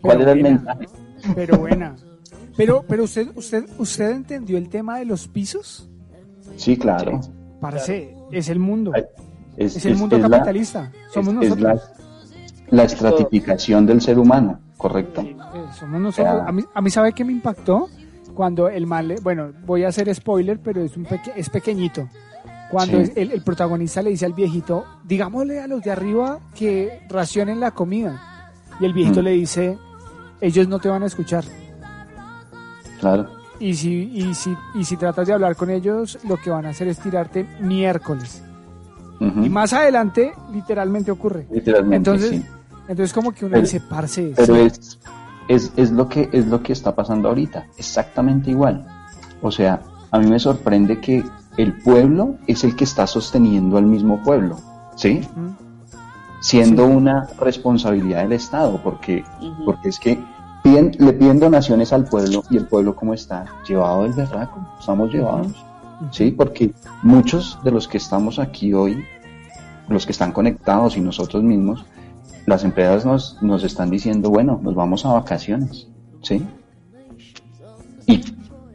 ¿Cuál Pero era el mensaje? Pero buena. Pero, pero usted, usted, usted entendió el tema de los pisos. Sí, claro. Parce, es el mundo. Es, Es el mundo es la- capitalista. Somos es- es nosotros. la, la estratificación del ser humano, correcto. Eh, somos nosotros. A mí, a mí ¿sabe qué me impactó? Cuando el mal, bueno, voy a hacer spoiler, pero es un peque- es pequeñito. Cuando Sí. el, el protagonista le dice al viejito, digámosle a los de arriba que racionen la comida. Y el viejito Mm. le dice, ellos no te van a escuchar. Claro. Y si, y, si, y si tratas de hablar con ellos, lo que van a hacer es tirarte miércoles. Y más adelante, literalmente ocurre. Literalmente, Entonces, sí. entonces como que uno Pero- dice, parce, Pero sí". es, es, es, lo que, es lo que está pasando ahorita, exactamente igual. O sea, a mí me sorprende que el pueblo es el que está sosteniendo al mismo pueblo, ¿sí? Siendo Sí. una responsabilidad del Estado, porque, porque es que piden, le piden donaciones al pueblo y el pueblo como está, llevado del berraco, estamos llevados. Sí, porque muchos de los que estamos aquí hoy, los que están conectados y nosotros mismos, las empresas nos, nos están diciendo, bueno, nos vamos a vacaciones, ¿sí? ¿Y,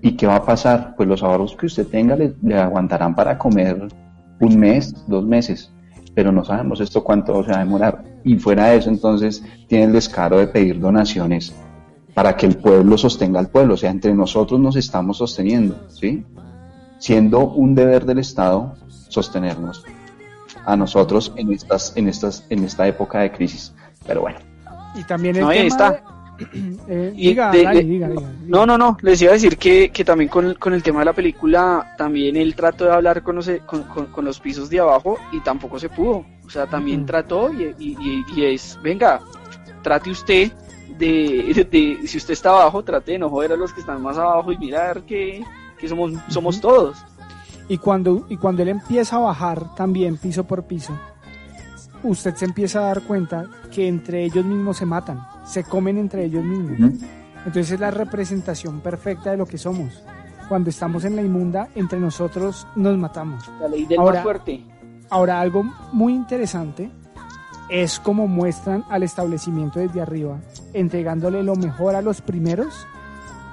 ¿Y qué va a pasar? Pues los ahorros que usted tenga le, le aguantarán para comer un mes, dos meses, pero no sabemos esto cuánto se va a demorar. Y fuera de eso, entonces, tiene el descaro de pedir donaciones para que el pueblo sostenga al pueblo, o sea, entre nosotros nos estamos sosteniendo, ¿sí? Siendo un deber del Estado sostenernos a nosotros en estas, en estas, en esta época de crisis. Pero bueno, Y también el No, ahí tema está. de- *clears throat* eh, Y diga, de- dale, de- diga, diga, diga. No, no, no, les iba a decir que, que también con, con el tema de la película, también él trató de hablar con los, con, con- con los pisos de abajo y tampoco se pudo. O sea, también trató y, y- y- y es, venga, trate usted de, de- si usted está abajo, trate de no joder a los que están más abajo y mirar que, que somos, somos todos. Y cuando, y cuando él empieza a bajar también piso por piso, usted se empieza a dar cuenta que entre ellos mismos se matan, se comen entre ellos mismos. Entonces es la representación perfecta de lo que somos. Cuando estamos en la inmunda, entre nosotros nos matamos. La ley del Ahora- más fuerte. Ahora, algo muy interesante es cómo muestran al establecimiento desde arriba, entregándole lo mejor a los primeros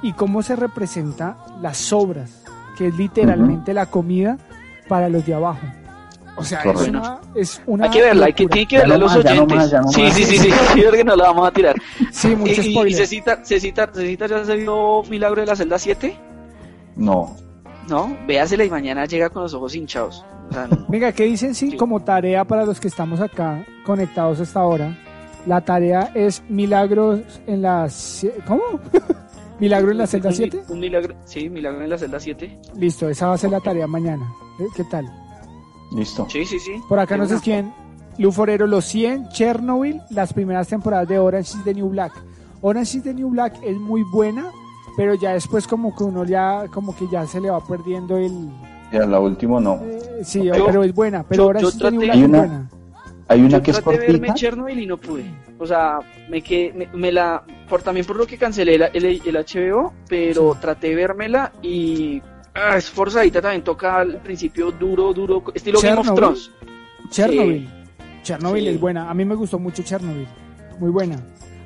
y cómo se representa las sobras, que es literalmente la comida para los de abajo. O sea, es Correcto. una, es una Hay que verla, hay que, tiene que verla no los más, no oyentes. más, no sí, más. sí, sí, sí, *laughs* sí, porque no la vamos a tirar. Sí, mucho y, y- y spoiler. Cecita, Cecita, Cecita ya se vio Milagro de la celda 7, no, ¿no? Véasela y mañana llega con los ojos hinchados. O sea, no. Venga, ¿qué dicen si Sí. como tarea para los que estamos acá conectados hasta ahora? La tarea es milagros en las... ¿Cómo? *laughs* ¿Milagro en la celda Un- 7? Un milagro, sí, Milagro en la celda 7. Listo, esa va a ser la tarea mañana. ¿Eh? ¿Qué tal? listo. Sí, sí, sí. Por acá nos escriben Luforero, los 100, Chernobyl, las primeras temporadas de Orange is the New Black. Orange is the New Black es muy buena, pero ya después como que uno ya, como que ya se le va perdiendo el... Ya la última no. eh, sí, Yo- pero es buena, pero yo- Orange yo is the New Black es una- buena. Hay una Yo que es traté de verme cortita. Chernobyl y no pude. O sea, me quedé, me, me la, por también por lo que cancelé la- el, el HBO, pero traté de vérmela y ah, es forzadita también toca al principio duro, duro, estilo Game of Chernobyl. Thrones. Chernobyl. Chernobyl Sí. es buena. A mí me gustó mucho Chernobyl. Muy buena.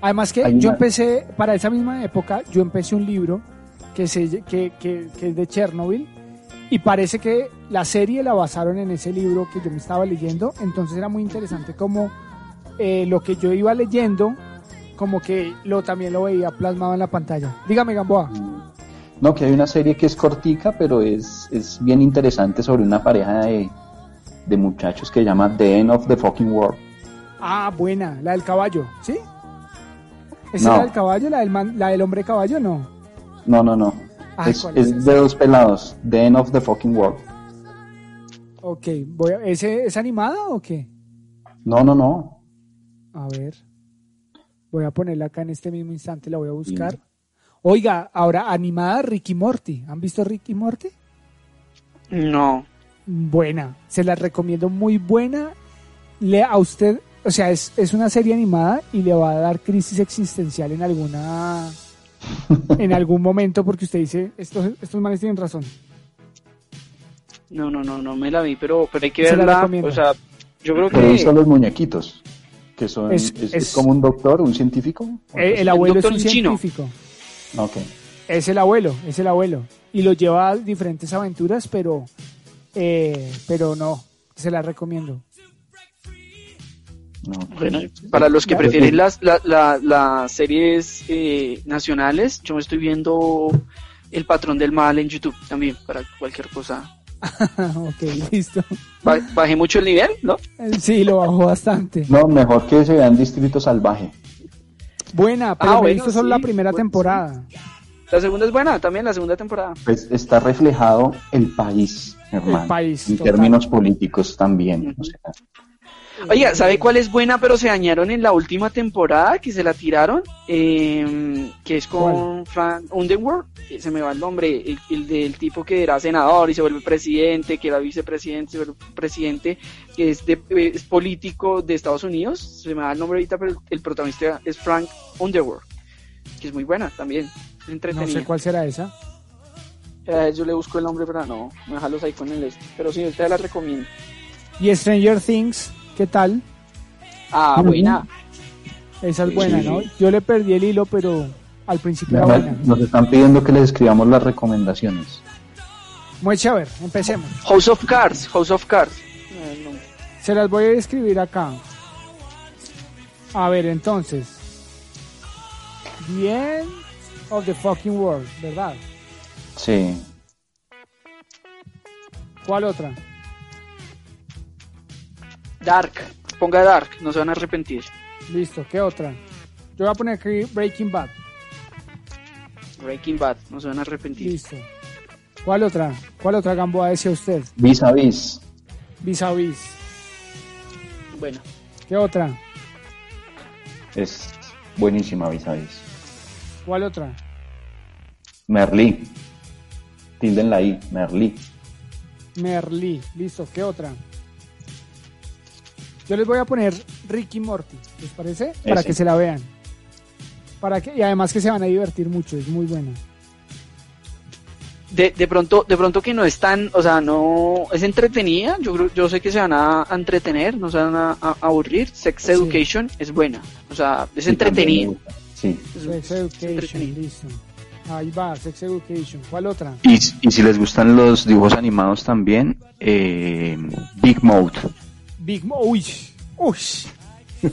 Además que Hay yo una- empecé, para esa misma época, yo empecé un libro que, se, que, que, que es de Chernobyl y parece que la serie la basaron en ese libro que yo me estaba leyendo. Entonces era muy interesante como eh, lo que yo iba leyendo, como que lo también lo veía plasmado en la pantalla. Dígame, Gamboa. No, que hay una serie que es cortica, pero es, es bien interesante sobre una pareja de, de muchachos que se llama The End of the Fucking World. Ah, buena, la del caballo, ¿sí? ¿Esa No. es la del caballo, la del, man- la del hombre caballo? No. No, no, no. Ay, es, ¿cuál es es de dos pelados. The End of the Fucking World. Ok, voy a- ¿ese, ¿es animada o qué? No, no, no. A ver. Voy a ponerla acá en este mismo instante, la voy a buscar. Oiga, ahora animada Ricky Morty. ¿Han visto Ricky Morty? No. Buena, se la recomiendo muy buena. Le a usted, o sea, es, es una serie animada y le va a dar crisis existencial en alguna en algún momento porque usted dice, estos, estos manes tienen razón. No, no, no, no me la vi, pero, pero hay que Se verla. O sea, yo creo Pero que son los muñequitos. Que son, Es- es, es es- como un doctor, un científico. Eh, el abuelo es un chino. científico. Ok. Es el abuelo, es el abuelo. Y lo lleva a diferentes aventuras, pero, eh, pero no, se la recomiendo. No. Bueno, para los que prefieren las, la- la- las series eh, nacionales, yo me estoy viendo El Patrón del Mal en YouTube también, para cualquier cosa *laughs* ok, listo. Ba- Bajé mucho el nivel, ¿no? Eh, Sí, lo bajó bastante. No, mejor que se vean Distrito Salvaje. Buena, pero Ah, me he bueno, solo la primera bueno, temporada. La segunda es buena, también la segunda temporada. Pues está reflejado el país, hermano. país, En total. términos políticos también. o sea, Oiga, ¿sabe cuál es buena pero se dañaron en la última temporada que se la tiraron? Eh, que es con Frank Underwood, eh, se me va el nombre, el, el del tipo que era senador y se vuelve presidente, que era vicepresidente, se vuelve presidente, que es, de, es político de Estados Unidos, se me va el nombre ahorita, pero el, el protagonista es Frank Underwood, que es muy buena también, es No entretenida. sé cuál será esa. Eh, yo le busco el nombre, pero no, me deja los ahí con el este, pero sí, usted la recomiendo. Y Stranger Things, ¿qué tal? Ah, buena. Esa es buena, Sí. ¿no? Yo le perdí el hilo, pero al principio era nos- buena. nos están pidiendo que les escribamos las recomendaciones. Muy chévere, empecemos. House of Cards, House of Cards. No. Se las voy a escribir acá. A ver, entonces. The End of the fucking world, ¿verdad? Sí. ¿Cuál otra? Dark, ponga Dark, no se van a arrepentir. Listo, ¿qué otra? Yo voy a poner aquí Breaking Bad. Breaking Bad, no se van a arrepentir. Listo. ¿Cuál otra? ¿Cuál otra Gamboa decía usted? Vis a vis. Vis a vis. Bueno, ¿Qué otra? Es buenísima vis a vis. ¿Cuál otra? Merlí. Tilden la I. Merlí. Merlí. Listo, ¿qué otra? Yo les voy a poner Ricky Morty, ¿les parece? Para Ese. que se la vean. Para que, y además que se van a divertir mucho, es muy buena. de, de pronto, de pronto que no es tan, o sea, no es entretenida. Yo creo, yo sé que se van a, a entretener, no se van a, a aburrir. Sex Sí. Education es buena, o sea, es entretenida. Sí. Es- Sex Education, entretenida. listo. Ahí va, Sex Education. ¿Cuál otra? Y, y si les gustan los dibujos animados también, eh, Big Mouth. Big Mo. Uy, uy. *laughs*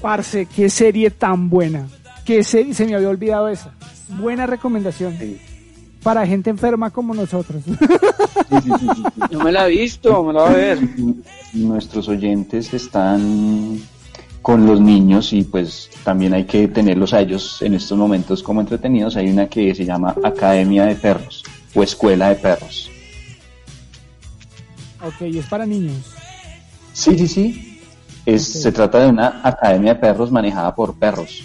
Parce, qué serie tan buena. Qué serie, se me había olvidado esa. Buena recomendación. Para gente enferma como nosotros. *laughs* No me la he visto, me la voy a ver. Nuestros oyentes están con los niños y pues también hay que tenerlos a ellos en estos momentos como entretenidos. Hay una que se llama Academia de Perros o Escuela de Perros. ok, es para niños. Sí, sí, sí. Es. Se trata de una academia de perros manejada por perros.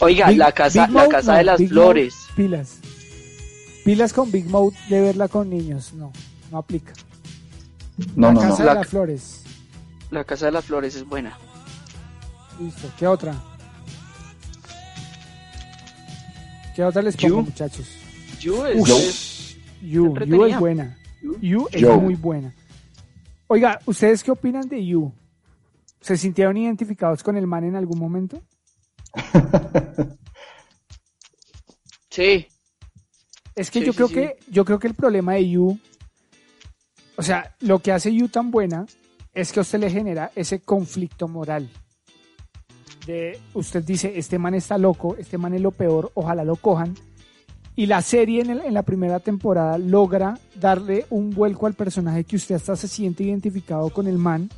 Oiga, Big- la casa, Big la casa no, de las Big flores. Pilas. Pilas con Big Mouth de verla con niños. No, no aplica. No, la no, no. casa La- de las flores. La casa de las flores es buena. Listo. ¿Qué otra? ¿Qué otra les pongo, You. muchachos? You es, You, es buena. You. You es Yo. muy buena. Oiga, ¿ustedes qué opinan de You? ¿Se sintieron identificados con el man en algún momento? *laughs* sí, Es que Sí, yo sí, creo sí. que yo creo que el problema de You, o sea, lo que hace You tan buena es que a usted le genera ese conflicto moral. De usted dice, este man está loco, este man es lo peor, ojalá lo cojan. Y la serie en, el- en la primera temporada logra darle un vuelco al personaje que usted hasta se siente identificado con el man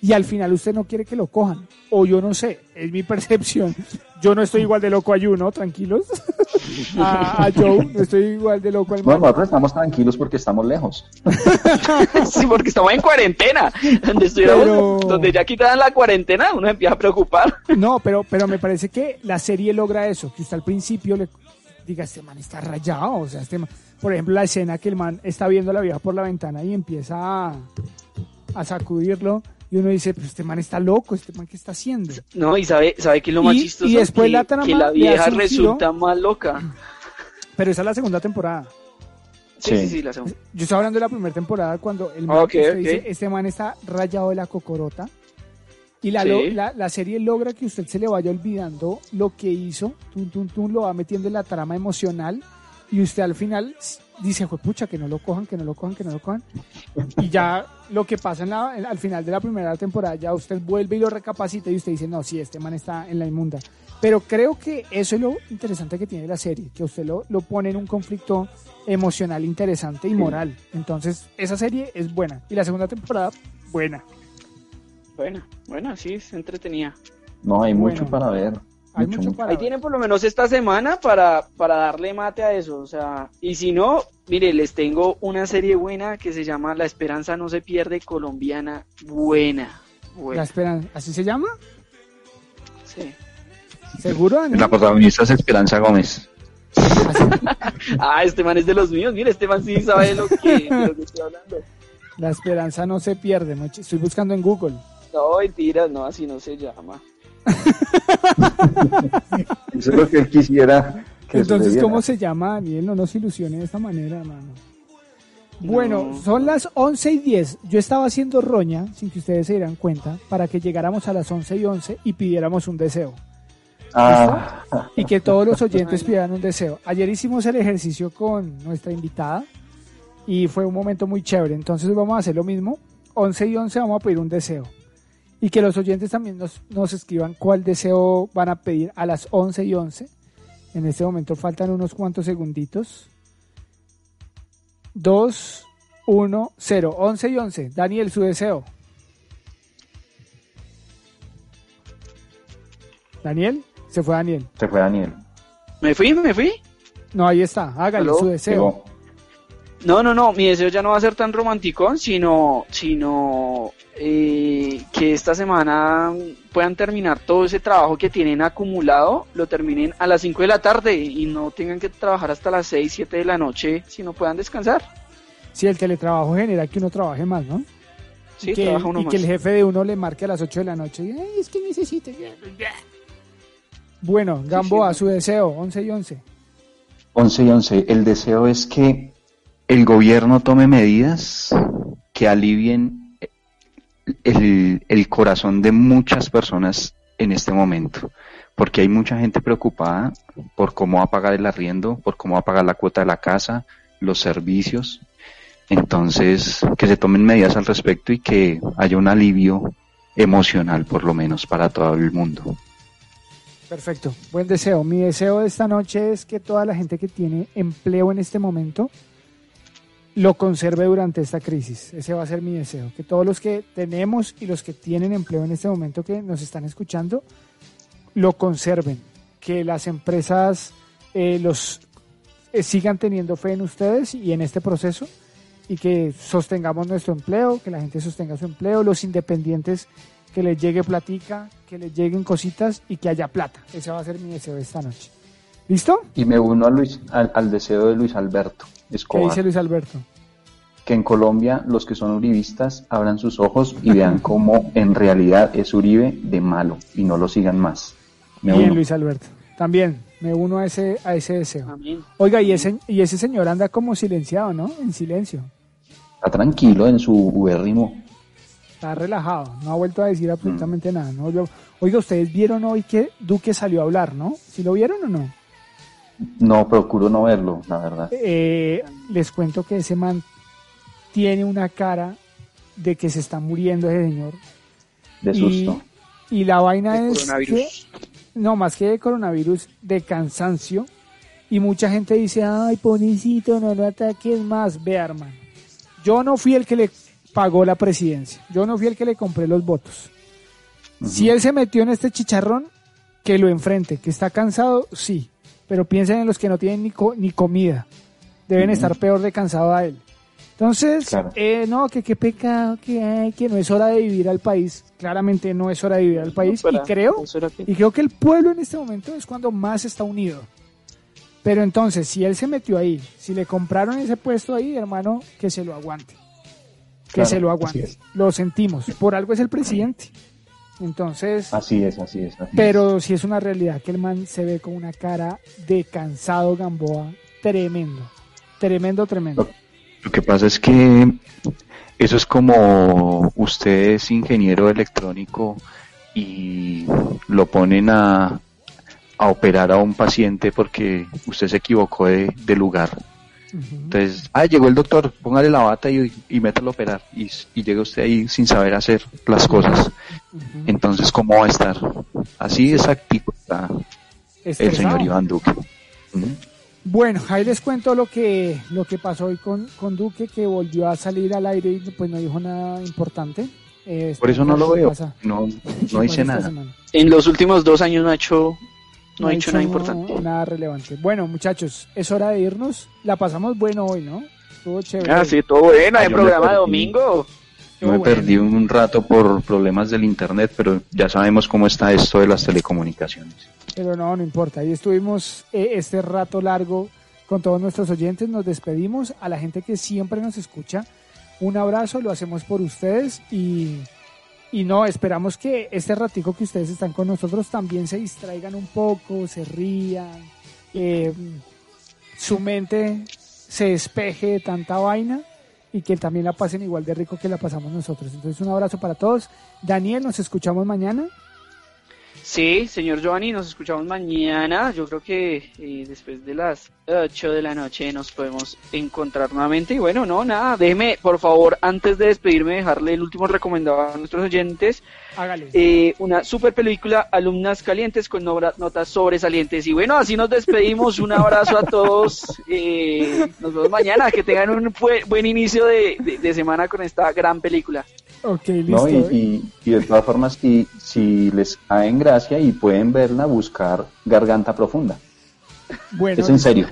y al final usted no quiere que lo cojan. O yo no sé, es mi *laughs* percepción. Yo no estoy igual de loco a You, ¿no? Tranquilos. *laughs* a, a Joe, no estoy igual de loco al No, man. nosotros estamos tranquilos porque estamos lejos. *laughs* sí, porque estamos en cuarentena. Donde estuviéramos, Pero- donde ya quitaran la cuarentena, uno empieza a preocupar. No, pero, pero me parece que la serie logra eso, que usted al principio le diga, este man está rayado, o sea, este man- por ejemplo, la escena que el man está viendo a la vieja por la ventana y empieza a, a sacudirlo y uno dice, pues este man está loco, este man qué está haciendo. No, y sabe, sabe que es lo más Y- chistoso y después que, la trama que la le vieja resulta más loca. Pero esa es la segunda temporada. Sí, sí, Sí. sí, la segunda. Yo estoy hablando de la primera temporada cuando el man, Ok, usted ok. dice, este man está rayado de la cocorota. Y la, Sí. lo- la, la serie logra que usted se le vaya olvidando lo que hizo, tum, tum, tum, lo va metiendo en la trama emocional y usted al final dice, "Jue pucha, que no lo cojan, que no lo cojan, que no lo cojan. Y ya lo que pasa en la- en- al final de la primera temporada, ya usted vuelve y lo recapacita y usted dice, no, sí, este man está en la inmunda. Pero creo que eso es lo interesante que tiene la serie, que usted lo, lo pone en un conflicto emocional interesante y moral. Entonces, esa serie es buena. Y la segunda temporada, buena. Bueno, bueno, sí, es entretenida. No, hay mucho Bueno. para ver. Hay Mucho, para Ahí ver. tienen por lo menos esta semana para, para darle mate a eso. O sea, y si no, mire, les tengo una serie buena que se llama La Esperanza no se pierde, colombiana, buena. La buena. esperan, ¿así se llama? Sí. ¿Seguro, Daniel? La protagonista es Esperanza Gómez. *laughs* Ah, este man es de los míos. Mire, este man sí sabe de lo que, de lo que estoy hablando. La esperanza no se pierde. Estoy buscando en Google. No, mentiras, no, así no se llama. *laughs* Eso es lo que él quisiera que Entonces. ¿cómo se llama, Daniel? No nos ilusione de esta manera, hermano. Bueno, No. son las 11 y 10. Yo estaba haciendo roña, sin que ustedes se dieran cuenta, para que llegáramos a las 11 y 11 y pidiéramos un deseo. Ah, Y que todos los oyentes pidieran un deseo. Ayer hicimos el ejercicio con nuestra invitada y fue un momento muy chévere. Entonces vamos a hacer lo mismo. 11 y 11 vamos a pedir un deseo. Y que los oyentes también nos, nos escriban cuál deseo van a pedir a las 11 y 11. En este momento faltan unos cuantos segunditos. 2, 1, 0. 11 y 11. Daniel, su deseo. Daniel, se fue Daniel. se fue Daniel. ¿Me fui? ¿Me fui? No, ahí está. Hágale ¿Aló? su deseo. No, no, no, mi deseo ya no va a ser tan romántico, sino, sino eh, que esta semana puedan terminar todo ese trabajo que tienen acumulado, lo terminen a las 5 de la tarde y no tengan que trabajar hasta las 6, 7 de la noche, sino puedan descansar. Sí, el teletrabajo genera que uno trabaje más, ¿no? Sí, y que, trabaja uno y más. que el jefe de uno le marque a las 8 de la noche. y, "Ay, es que necesito. Bueno, Gamboa, sí. su deseo, 11 y 11. 11 y 11. El deseo es que el gobierno tome medidas que alivien el, el corazón de muchas personas en este momento. Porque hay mucha gente preocupada por cómo va a pagar el arriendo, por cómo va a pagar la cuota de la casa, los servicios. Entonces, que se tomen medidas al respecto y que haya un alivio emocional, por lo menos, para todo el mundo. Perfecto, buen deseo. Mi deseo de esta noche es que toda la gente que tiene empleo en este momento lo conserve durante esta crisis. Ese va a ser mi deseo. Que todos los que tenemos y los que tienen empleo en este momento que nos están escuchando lo conserven. Que las empresas eh, los eh, sigan teniendo fe en ustedes y en este proceso y que sostengamos nuestro empleo, que la gente sostenga su empleo, los independientes que les llegue platica, que les lleguen cositas y que haya plata. Ese va a ser mi deseo de esta noche. ¿Listo? Y me uno a Luis, al, al deseo de Luis Alberto ¿Qué Escobar. dice Luis Alberto? que en Colombia los que son uribistas abran sus ojos y vean cómo en realidad es Uribe de malo y no lo sigan más. Me Bien, uno. Luis Alberto. También me uno a ese, a ese deseo. Amén. Oiga, y ese, y ese señor anda como silenciado, ¿no? En silencio. Está tranquilo en su ubérrimo. Está relajado. No ha vuelto a decir absolutamente nada. ¿no? Yo- Oiga, ustedes vieron hoy que Duque salió a hablar, ¿no? ¿Sí lo vieron o no? No, procuro no verlo, la verdad. Eh, les cuento que ese man tiene una cara de que se está muriendo ese señor. De susto. y la vaina De es coronavirus. que, no más que de coronavirus, de cansancio. Y mucha gente dice, ay, pobrecito, no lo ataques más. Vea, hermano, yo no fui el que le pagó la presidencia. Yo no fui el que le compré los votos. Si él se metió en este chicharrón, que lo enfrente. Que está cansado, sí. Pero piensen en los que no tienen ni, co- ni comida. Deben estar peor de cansado a él. Entonces, Claro. eh, no, que qué pecado, que, ay, que no es hora de vivir al país. Claramente no es hora de vivir al país. Para- y creo, que- y creo que el pueblo en este momento es cuando más está unido. Pero entonces, si él se metió ahí, si le compraron ese puesto ahí, hermano, que se lo aguante. Que Claro, se lo aguante. Lo sentimos. Por algo es el presidente. Entonces, Así es, así es. así es. pero sí es una realidad que el man se ve con una cara de cansado Gamboa tremendo. Tremendo, tremendo. Lo que pasa es que eso es como usted es ingeniero electrónico y lo ponen a, a operar a un paciente porque usted se equivocó de, de lugar. Entonces, ah, llegó el doctor, póngale la bata y, y mételo a operar. Y, y llega usted ahí sin saber hacer las cosas. Entonces, ¿cómo va a estar? Así exactico está el señor Iván Duque. Bueno, ahí les cuento lo que, lo que pasó hoy con, con Duque, que volvió a salir al aire y pues no dijo nada importante. Eh, Por eso no lo ¿qué veo, pasa? no, ¿Qué no *laughs* hice nada. semana? En los últimos dos años no ha hecho, no ha hecho nada importante. Nada relevante. Bueno, muchachos, es hora de irnos. La pasamos bueno hoy, ¿no? Estuvo chévere. Ah, sí, todo bueno, Ah, hay yo me programa de domingo. Yo me bueno. perdí un rato por problemas del internet, pero ya sabemos cómo está esto de las telecomunicaciones. Pero no, no importa. Ahí estuvimos eh, este rato largo con todos nuestros oyentes. Nos despedimos a la gente que siempre nos escucha. Un abrazo, lo hacemos por ustedes y, y no, esperamos que este ratico que ustedes están con nosotros también se distraigan un poco, se rían, eh, su mente se despeje de tanta vaina y que también la pasen igual de rico que la pasamos nosotros. Entonces un abrazo para todos. Daniel, nos escuchamos mañana. Sí, señor Giovanni, nos escuchamos mañana. Yo creo que eh, después de las 8 de la noche nos podemos encontrar nuevamente. Y bueno, no, nada, déjeme, por favor, antes de despedirme, dejarle el último recomendado a nuestros oyentes. Hágale. Eh, una super película, Alumnas Calientes, con notas sobresalientes. Y bueno, así nos despedimos. Un abrazo a todos. Eh, nos vemos mañana. Que tengan un buen, buen inicio de, de- de semana con esta gran película. Ok, listo. ¿no? Y, y- y de todas formas, si, si les cae en gracia y pueden verla, buscar Garganta Profunda. Bueno, Es en serio.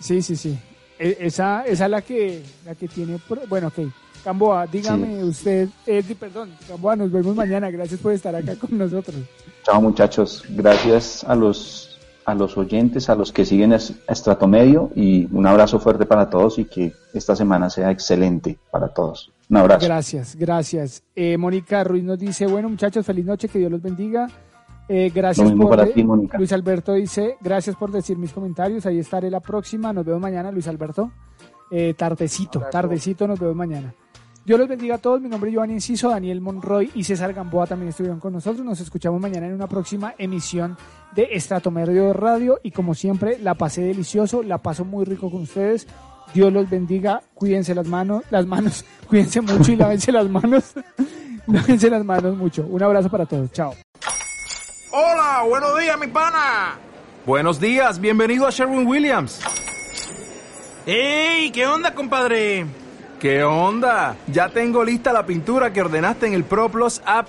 Sí, sí, sí. E- Esa, esa es la que, la que tiene. Bueno, ok. Gamboa, dígame usted. eh, perdón, Gamboa, nos vemos mañana. Gracias por estar acá con nosotros. Chao muchachos, gracias a los, a los oyentes, a los que siguen es- Estrato Medio y un abrazo fuerte para todos y que esta semana sea excelente para todos. Un abrazo. Gracias, gracias. Eh, Mónica Ruiz nos dice: Bueno, muchachos, feliz noche, que Dios los bendiga. Eh, gracias Lo mismo por. para ti, Mónica. Luis Alberto dice: Gracias por decir mis comentarios. Ahí estaré la próxima. Nos vemos mañana, Luis Alberto. Eh, tardecito, tardecito, nos vemos mañana. Dios los bendiga a todos. Mi nombre es Giovanni Enciso, Daniel Monroy y César Gamboa también estuvieron con nosotros. Nos escuchamos mañana en una próxima emisión de Estrato Medio Radio. Y como siempre, la pasé delicioso, la paso muy rico con ustedes. Dios los bendiga, cuídense las manos, las manos, *laughs* cuídense mucho y lávense las manos. *laughs* lávense las manos mucho. Un abrazo para todos. Chao. Hola, buenos días, mi pana. Buenos días, bienvenido a Sherwin Williams. ¡Ey! ¿Qué onda, compadre? ¿Qué onda? Ya tengo lista la pintura que ordenaste en el ProPlus app.